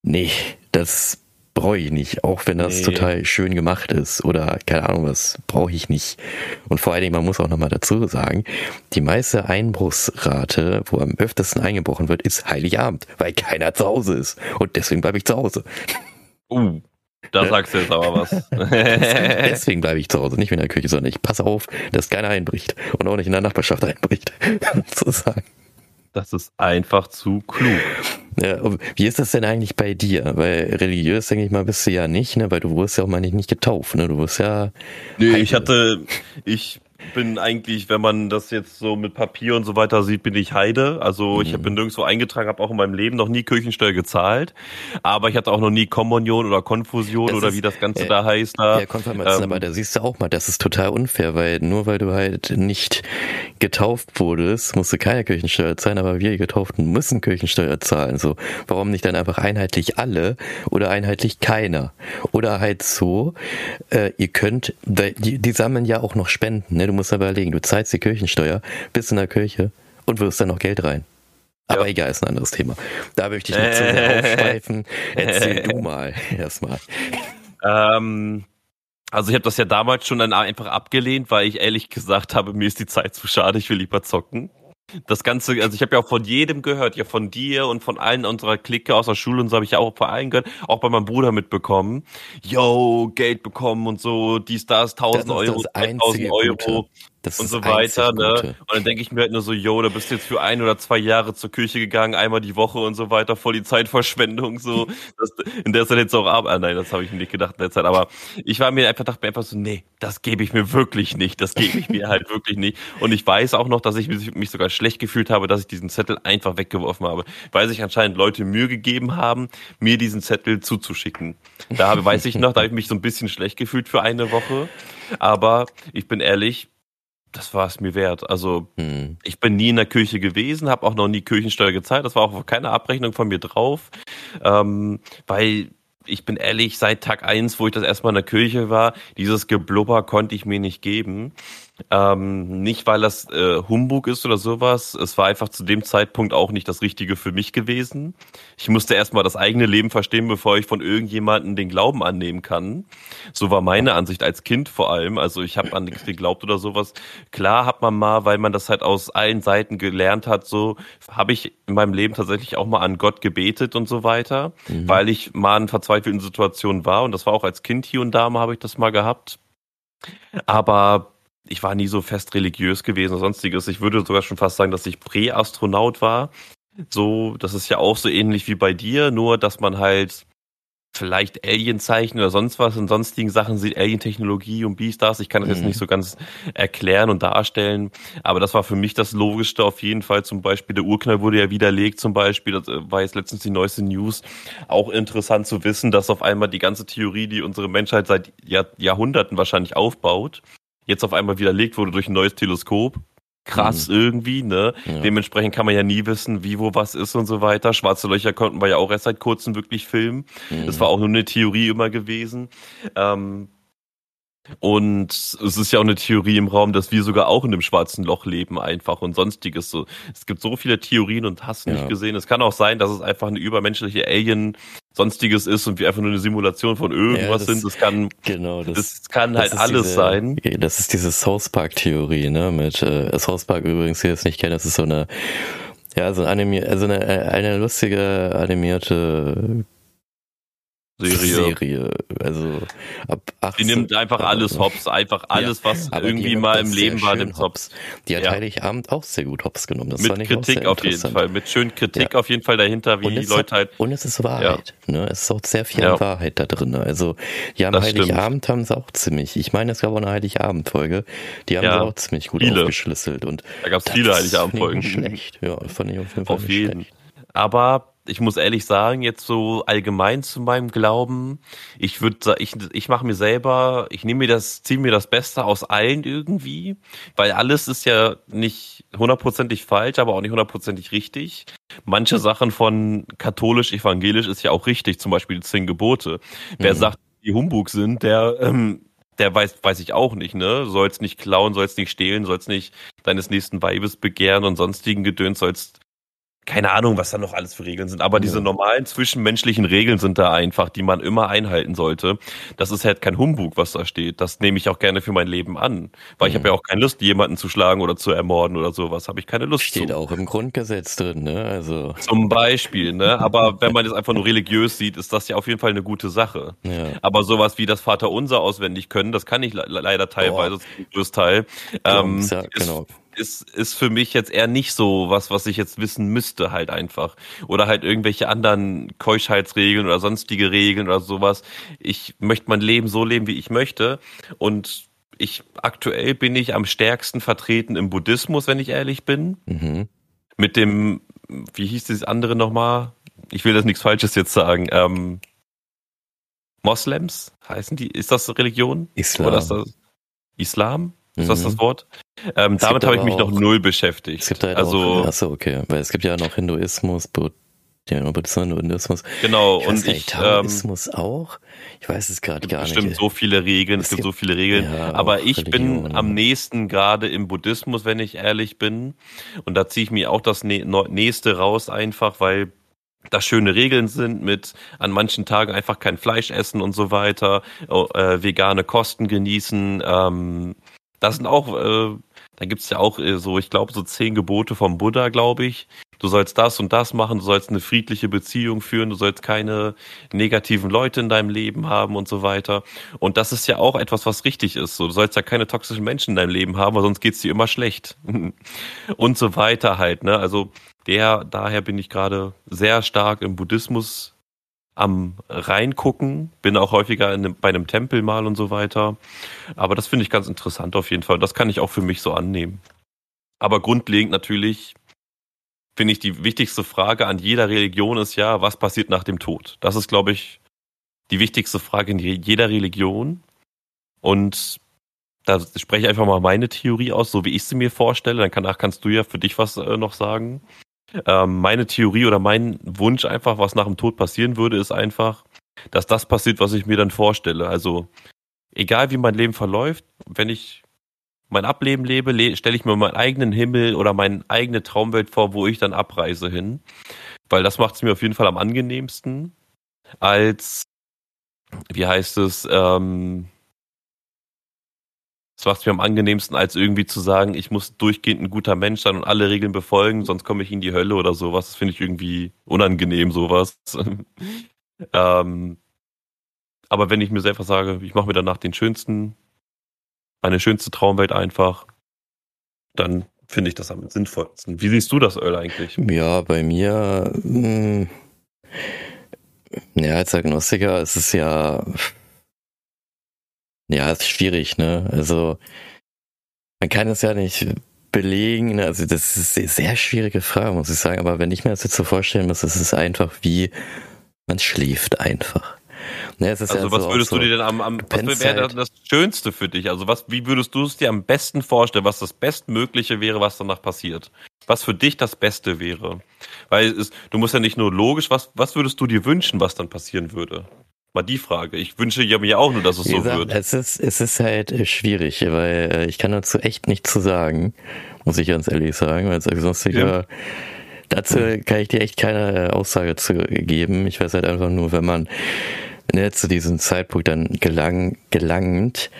nee, das brauche ich nicht, auch wenn das nee. total schön gemacht ist oder keine Ahnung was, brauche ich nicht. Und vor allen Dingen, man muss auch nochmal dazu sagen, die meiste Einbruchsrate, wo am öftesten eingebrochen wird, ist Heiligabend, weil keiner zu Hause ist. Und deswegen bleibe ich zu Hause. Uh. Da sagst du jetzt aber was. Deswegen bleibe ich zu Hause, nicht in der Küche, sondern ich passe auf, dass keiner einbricht und auch nicht in der Nachbarschaft einbricht, sozusagen. Das ist einfach zu klug. Ja, wie ist das denn eigentlich bei dir? Weil religiös, denke ich mal, bist du ja nicht, ne? Weil du wurdest ja auch mal nicht, nicht getauft, ne? Du wirst ja. Nee, ich hatte, ich bin eigentlich, wenn man das jetzt so mit Papier und so weiter sieht, bin ich Heide. Also mhm. ich bin nirgendwo eingetragen, habe auch in meinem Leben noch nie Kirchensteuer gezahlt. Aber ich hatte auch noch nie Kommunion oder Konfusion das oder ist, wie das Ganze äh, da heißt. Da. Ja, Konfirmation, ähm, aber da siehst du auch mal, das ist total unfair, weil nur weil du halt nicht getauft wurdest, musst du keine Kirchensteuer zahlen, aber wir Getauften müssen Kirchensteuer zahlen. So, warum nicht dann einfach einheitlich alle oder einheitlich keiner? Oder halt so, äh, ihr könnt, die, die sammeln ja auch noch Spenden, ne? Du musst aber überlegen, du zahlst die Kirchensteuer, bist in der Kirche und wirst dann noch Geld rein. Aber ja. egal, ist ein anderes Thema. Da möchte ich nicht zu sehr aufschweifen. Erzähl du mal erstmal. Ähm, also ich habe das ja damals schon einfach abgelehnt, weil ich ehrlich gesagt habe, mir ist die Zeit zu schade, ich will lieber zocken. Das Ganze, also ich habe ja auch von jedem gehört, ja von dir und von allen unserer Clique aus der Schule und so habe ich ja auch vor allen gehört, auch bei meinem Bruder mitbekommen. Yo, Geld bekommen und so, dies, das, 1000 Euro, 2000 Euro. Gute. Das und so weiter, ne? Und dann denke ich mir halt nur so, yo, da bist du jetzt für ein oder zwei Jahre zur Kirche gegangen, einmal die Woche und so weiter, voll die Zeitverschwendung, so. Das, in der Zeit jetzt auch ab. Ah, nein, das habe ich nicht gedacht in der Zeit. Aber ich war mir einfach, dachte mir einfach so, nee, das gebe ich mir wirklich nicht. Das gebe ich mir halt wirklich nicht. Und ich weiß auch noch, dass ich mich sogar schlecht gefühlt habe, dass ich diesen Zettel einfach weggeworfen habe. Weil sich anscheinend Leute Mühe gegeben haben, mir diesen Zettel zuzuschicken. Da weiß ich noch, da habe ich mich so ein bisschen schlecht gefühlt für eine Woche. Aber ich bin ehrlich, das war es mir wert. Also hm. ich bin nie in der Kirche gewesen, habe auch noch nie Kirchensteuer gezahlt. Das war auch keine Abrechnung von mir drauf, ähm, weil ich bin ehrlich, seit Tag eins, wo ich das erstmal in der Kirche war, dieses Geblubber konnte ich mir nicht geben. Ähm, nicht, weil das äh, Humbug ist oder sowas. Es war einfach zu dem Zeitpunkt auch nicht das Richtige für mich gewesen. Ich musste erstmal das eigene Leben verstehen, bevor ich von irgendjemandem den Glauben annehmen kann. So war meine Ansicht als Kind vor allem. Also ich habe an nichts geglaubt oder sowas. Klar hat man mal, weil man das halt aus allen Seiten gelernt hat, so habe ich in meinem Leben tatsächlich auch mal an Gott gebetet und so weiter, mhm. weil ich mal in verzweifelten Situationen war. Und das war auch als Kind hier und da mal habe ich das mal gehabt. Aber ich war nie so fest religiös gewesen oder sonstiges. Ich würde sogar schon fast sagen, dass ich Präastronaut war. So, das ist ja auch so ähnlich wie bei dir, nur dass man halt vielleicht Alien-Zeichen oder sonst was und sonstigen Sachen sieht, Alien-Technologie und Beastars. Ich kann das mhm. jetzt nicht so ganz erklären und darstellen, aber das war für mich das Logischste auf jeden Fall. Zum Beispiel der Urknall wurde ja widerlegt zum Beispiel, das äh, war jetzt letztens die neueste News. Auch interessant zu wissen, dass auf einmal die ganze Theorie, die unsere Menschheit seit Jahr Jahrhunderten wahrscheinlich aufbaut, jetzt auf einmal widerlegt wurde durch ein neues Teleskop. Krass mhm. irgendwie, ne? Ja. Dementsprechend kann man ja nie wissen, wie, wo, was ist und so weiter. Schwarze Löcher konnten wir ja auch erst seit kurzem wirklich filmen. Mhm. Das war auch nur eine Theorie immer gewesen. Ähm, und es ist ja auch eine Theorie im Raum, dass wir sogar auch in einem schwarzen Loch leben, einfach und sonstiges. So, es gibt so viele Theorien und hast ja. nicht gesehen. Es kann auch sein, dass es einfach eine übermenschliche Alien sonstiges ist und wir einfach nur eine Simulation von irgendwas ja, das, sind. Das kann, genau, das, das kann das halt alles diese, sein. Das ist diese South Park Theorie, ne? Mit äh, South Park übrigens, wer es nicht kennt, das ist so eine, ja, so animier, also eine, eine lustige animierte Serie. Serie. Also ab 18. Die nimmt einfach alles hops, einfach alles, ja, was irgendwie mal im Leben war, nimmt hops. Die hat ja. Heiligabend auch sehr gut hops genommen. Das mit Kritik auf jeden Fall, mit schön Kritik ja. auf jeden Fall dahinter, wie die Leute halt. Und es ist Wahrheit. Ne? Es ist auch sehr viel Wahrheit da drin. Also ja, am das Heiligabend stimmt. haben sie auch ziemlich. Ich meine, es gab auch eine Heiligabend-Folge. Die haben sie auch ziemlich gut viele. aufgeschllüsselt. Und da gab es viele Heiligabend-Folgen. Schlecht. Ja, fand ich auf jeden Fall auf jeden. Schlecht. Aber ich muss ehrlich sagen, jetzt so allgemein zu meinem Glauben, ich würde ich ich mache mir selber, ich nehme mir das ziehe mir das Beste aus allen irgendwie, weil alles ist ja nicht hundertprozentig falsch, aber auch nicht hundertprozentig richtig. Manche Sachen von katholisch evangelisch ist ja auch richtig, zum Beispiel die zehn Gebote. Mhm. Wer sagt, die Humbug sind, der ähm, der weiß, weiß ich auch nicht, ne? Sollst nicht klauen, sollst nicht stehlen, sollst nicht deines nächsten Weibes begehren und sonstigen Gedöns, sollst keine Ahnung, was da noch alles für Regeln sind, aber ja. diese normalen zwischenmenschlichen Regeln sind da einfach, die man immer einhalten sollte. Das ist halt kein Humbug, was da steht. Das nehme ich auch gerne für mein Leben an, weil mhm. ich habe ja auch keine Lust, jemanden zu schlagen oder zu ermorden oder sowas. Habe ich keine Lust Steht zu. auch im Grundgesetz drin, ne? Also zum Beispiel, ne? Aber wenn man das einfach nur religiös sieht, ist das ja auf jeden Fall eine gute Sache. Ja. Aber sowas wie das Vaterunser auswendig können, das kann ich leider teilweise, zum Größteil. Ähm, ja, genau ist, ist für mich jetzt eher nicht so was, was ich jetzt wissen müsste, halt einfach. Oder halt irgendwelche anderen Keuschheitsregeln oder sonstige Regeln oder sowas. Ich möchte mein Leben so leben, wie ich möchte. Und ich, aktuell bin ich am stärksten vertreten im Buddhismus, wenn ich ehrlich bin. Mhm. Mit dem, wie hieß das andere nochmal? Ich will das nichts Falsches jetzt sagen. Ähm, Moslems heißen die? Ist das Religion? Islam. Oder ist das Islam? Ist das das mhm. Wort? Ähm, damit habe ich mich noch null beschäftigt. Es gibt halt also, auch, achso, okay, weil es gibt ja noch Hinduismus, Buddhismus. Ja, Buddhismus und Buddhismus. Genau, ich und ich. Taoismus ähm, auch? Ich weiß es gerade gar bestimmt nicht. Bestimmt so viele Regeln, es, es gibt, gibt, so viele Regeln. Ja, aber ich Religion, bin am nächsten gerade im Buddhismus, wenn ich ehrlich bin. Und da ziehe ich mir auch das nächste raus einfach, weil da schöne Regeln sind mit an manchen Tagen einfach kein Fleisch essen und so weiter, äh, vegane Kosten genießen. Ähm, das sind auch, äh, da gibt's ja auch äh, so, ich glaube, so zehn Gebote vom Buddha, glaube ich. Du sollst das und das machen, du sollst eine friedliche Beziehung führen, du sollst keine negativen Leute in deinem Leben haben und so weiter. Und das ist ja auch etwas, was richtig ist. So, du sollst ja keine toxischen Menschen in deinem Leben haben, weil sonst geht's dir immer schlecht. und so weiter halt, ne? Also der, daher bin ich gerade sehr stark im Buddhismus am reingucken, bin auch häufiger in, bei einem Tempel mal und so weiter. Aber das finde ich ganz interessant auf jeden Fall. Das kann ich auch für mich so annehmen. Aber grundlegend natürlich finde ich die wichtigste Frage an jeder Religion ist ja, was passiert nach dem Tod? Das ist, glaube ich, die wichtigste Frage in jeder Religion. Und da spreche ich einfach mal meine Theorie aus, so wie ich sie mir vorstelle. Dann kann, kannst du ja für dich was äh, noch sagen. Ähm, meine Theorie oder mein Wunsch einfach, was nach dem Tod passieren würde, ist einfach, dass das passiert, was ich mir dann vorstelle. Also egal wie mein Leben verläuft, wenn ich mein Ableben lebe, le stelle ich mir meinen eigenen Himmel oder meine eigene Traumwelt vor, wo ich dann abreise hin. Weil das macht es mir auf jeden Fall am angenehmsten, als, wie heißt es, ähm, das macht mir am angenehmsten, als irgendwie zu sagen, ich muss durchgehend ein guter Mensch sein und alle Regeln befolgen, sonst komme ich in die Hölle oder sowas. Das finde ich irgendwie unangenehm, sowas. ähm, aber wenn ich mir selber sage, ich mache mir danach den schönsten, meine schönste Traumwelt einfach, dann finde ich das am sinnvollsten. Wie siehst du das, Earl, eigentlich? Ja, bei mir, mh, hm, ja, als Agnostiker ist es ja ja, ist schwierig, ne? Also man kann es ja nicht belegen. Ne? Also das ist eine sehr schwierige Frage, muss ich sagen. Aber wenn ich mir das jetzt so vorstellen muss, ist es einfach wie man schläft einfach. Ne, also ja was so würdest du dir denn am, am was wäre das Schönste für dich? Also was, wie würdest du es dir am besten vorstellen, was das Bestmögliche wäre, was danach passiert? Was für dich das Beste wäre? Weil es, du musst ja nicht nur logisch, was, was würdest du dir wünschen, was dann passieren würde? Mal die Frage. Ich wünsche ja mir auch nur, dass es Wie so gesagt, wird. Es ist, es ist halt äh, schwierig, weil äh, ich kann dazu echt nichts zu sagen, muss ich ganz ehrlich sagen, weil sonst ja. dazu kann ich dir echt keine äh, Aussage zu geben. Ich weiß halt einfach nur, wenn man ne, zu diesem Zeitpunkt dann gelang, gelangt,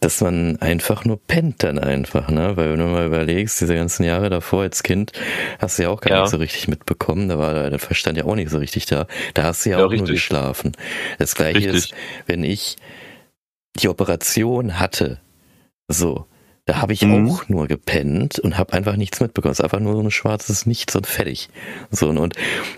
dass man einfach nur pennt dann einfach, ne? Weil wenn du mal überlegst, diese ganzen Jahre davor als Kind hast du ja auch gar ja. nicht so richtig mitbekommen, da war der Verstand ja auch nicht so richtig da. Da hast du ja, ja auch richtig. nur geschlafen. Das gleiche richtig. ist, wenn ich die Operation hatte, so, da habe ich mhm. auch nur gepennt und habe einfach nichts mitbekommen. Es ist einfach nur so ein schwarzes Nichts und fertig. So, und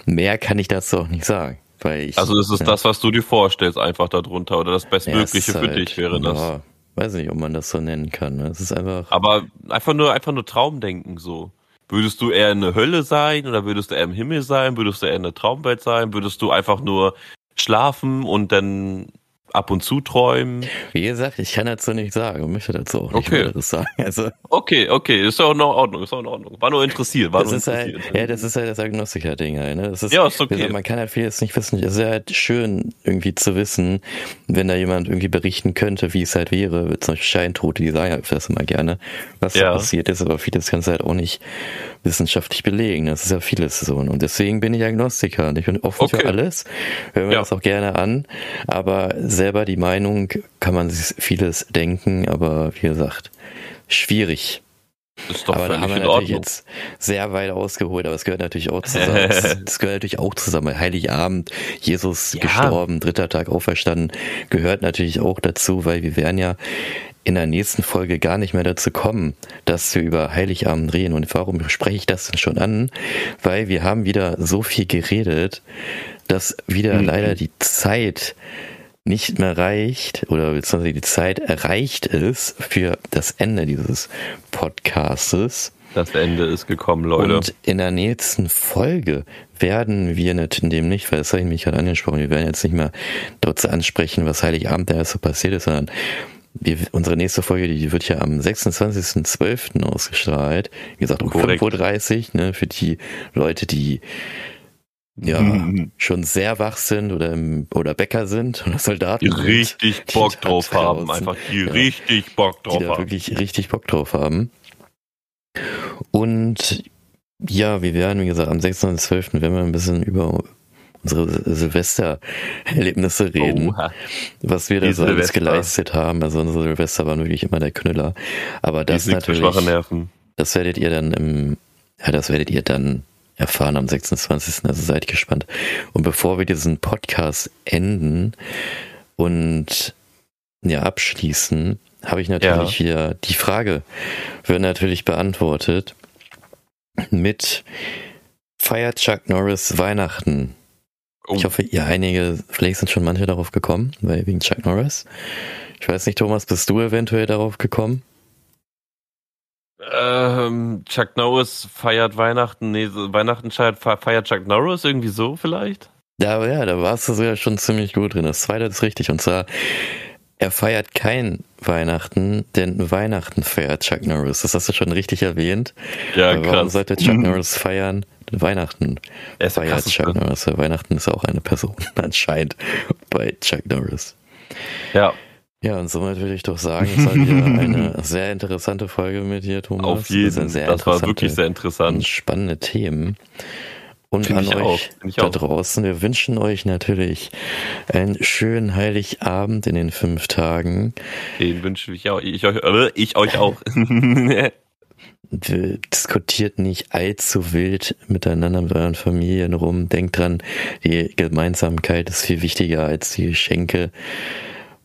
mehr kann ich dazu auch nicht sagen. Weil ich, also das ist ja. das, was du dir vorstellst, einfach darunter, oder das Bestmögliche ja, für halt, dich wäre das. Weiß nicht, ob man das so nennen kann. Ne? Es ist einfach. Aber einfach nur, einfach nur Traumdenken so. Würdest du eher in der Hölle sein oder würdest du eher im Himmel sein? Würdest du eher in der Traumwelt sein? Würdest du einfach nur schlafen und dann ab und zu träumen. Wie gesagt, ich kann dazu nicht sagen und möchte dazu auch nicht okay. das sagen. Also okay, okay, ist auch in Ordnung, ist auch in Ordnung. War nur interessiert, war das nur ist halt, interessiert. Halt, ja, das ist halt das Agnostiker-Ding halt, ne? Das ist, ja, ist okay. Gesagt, man kann halt vieles nicht wissen. Es ist halt schön, irgendwie zu wissen, wenn da jemand irgendwie berichten könnte, wie es halt wäre, zum Beispiel Scheintote, die sagen halt das immer gerne, was ja. da passiert ist, aber vieles kannst du halt auch nicht wissenschaftlich belegen. Das ist ja vieles so. Und deswegen bin ich Agnostiker und ich bin offen okay. für alles. Hören wir ja. das auch gerne an. Aber selber die Meinung kann man sich vieles denken, aber wie gesagt, schwierig. Ist doch aber da haben wir natürlich jetzt sehr weit ausgeholt, aber es gehört natürlich auch zusammen. Das gehört natürlich auch zusammen. Heiligabend, Jesus ja. gestorben, dritter Tag auferstanden, gehört natürlich auch dazu, weil wir werden ja in der nächsten Folge gar nicht mehr dazu kommen, dass wir über Heiligabend reden. Und warum spreche ich das denn schon an? Weil wir haben wieder so viel geredet, dass wieder mhm. leider die Zeit nicht mehr reicht oder beziehungsweise die Zeit erreicht ist für das Ende dieses Podcastes. Das Ende ist gekommen, Leute. Und in der nächsten Folge werden wir nicht, in dem nicht, weil das habe ich mich gerade angesprochen, wir werden jetzt nicht mehr dort ansprechen, was Heiligabend da so passiert ist, sondern wir, unsere nächste Folge, die wird ja am 26.12. ausgestrahlt. Wie gesagt, um 5.30 Uhr, ne, für die Leute, die ja, schon sehr wach sind oder, im, oder Bäcker sind oder Soldaten. Die richtig sind, Bock die drauf haben. Einfach die Ja. richtig Bock drauf die da haben. wirklich richtig Bock drauf haben. Und ja, wir werden, wie gesagt, am 26.12. werden wir ein bisschen über unsere Silvester-Erlebnisse reden, Oha. was wir da Die so alles geleistet haben. Also unsere Silvester waren wirklich immer der Knüller. Aber das natürlich, das werdet ihr dann im, ja, das werdet ihr dann erfahren am 26. Also seid gespannt. Und bevor wir diesen Podcast enden und ja, abschließen, habe ich natürlich wieder die Frage, wird natürlich beantwortet mit Feiert Chuck Norris Weihnachten? Oh. Ich hoffe, ihr einige, vielleicht sind schon manche darauf gekommen, weil wegen Chuck Norris. Ich weiß nicht, Thomas, bist du eventuell darauf gekommen? Ähm, Chuck Norris feiert Weihnachten, nee, Weihnachten feiert, feiert Chuck Norris irgendwie so vielleicht? Ja, aber ja, da warst du sogar schon ziemlich gut drin. Das zweite ist richtig. Und zwar, er feiert kein Weihnachten, denn Weihnachten feiert Chuck Norris. Das hast du schon richtig erwähnt. Ja, Aber warum krass. sollte Chuck Norris feiern? Weihnachten Er ist feiert. Chuck Norris. Weihnachten ist auch eine Person anscheinend bei Chuck Norris. Ja, Ja, und somit würde ich doch sagen, es war wieder eine sehr interessante Folge mit dir, Thomas. auf jeden Das, Fall. sehr Das war wirklich sehr interessant. spannende Themen. Und Finde an euch auch, da draußen, wir wünschen euch natürlich einen schönen Heiligabend in den fünf Tagen. Den wünsche ich auch. Ich euch, äh, ich euch auch. Diskutiert nicht allzu wild miteinander mit euren Familien rum. Denkt dran, die Gemeinsamkeit ist viel wichtiger als die Geschenke.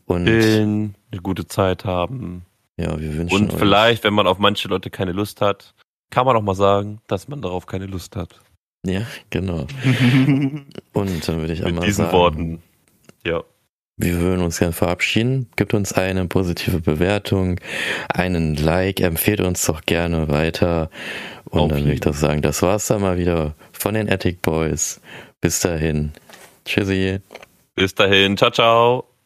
Und Chillen, eine gute Zeit haben. ja, wir wünschen Und euch vielleicht, wenn man auf manche Leute keine Lust hat, kann man auch mal sagen, dass man darauf keine Lust hat. Ja, genau. Und dann würde ich Mit einmal diesen sagen, Worten. Ja. Wir würden uns gern verabschieden. Gibt uns eine positive Bewertung, einen Like, empfehlt uns doch gerne weiter. Und Auf dann würde ich doch sagen, das war's dann mal wieder von den Attic Boys. Bis dahin. Tschüssi. Bis dahin. Ciao, ciao.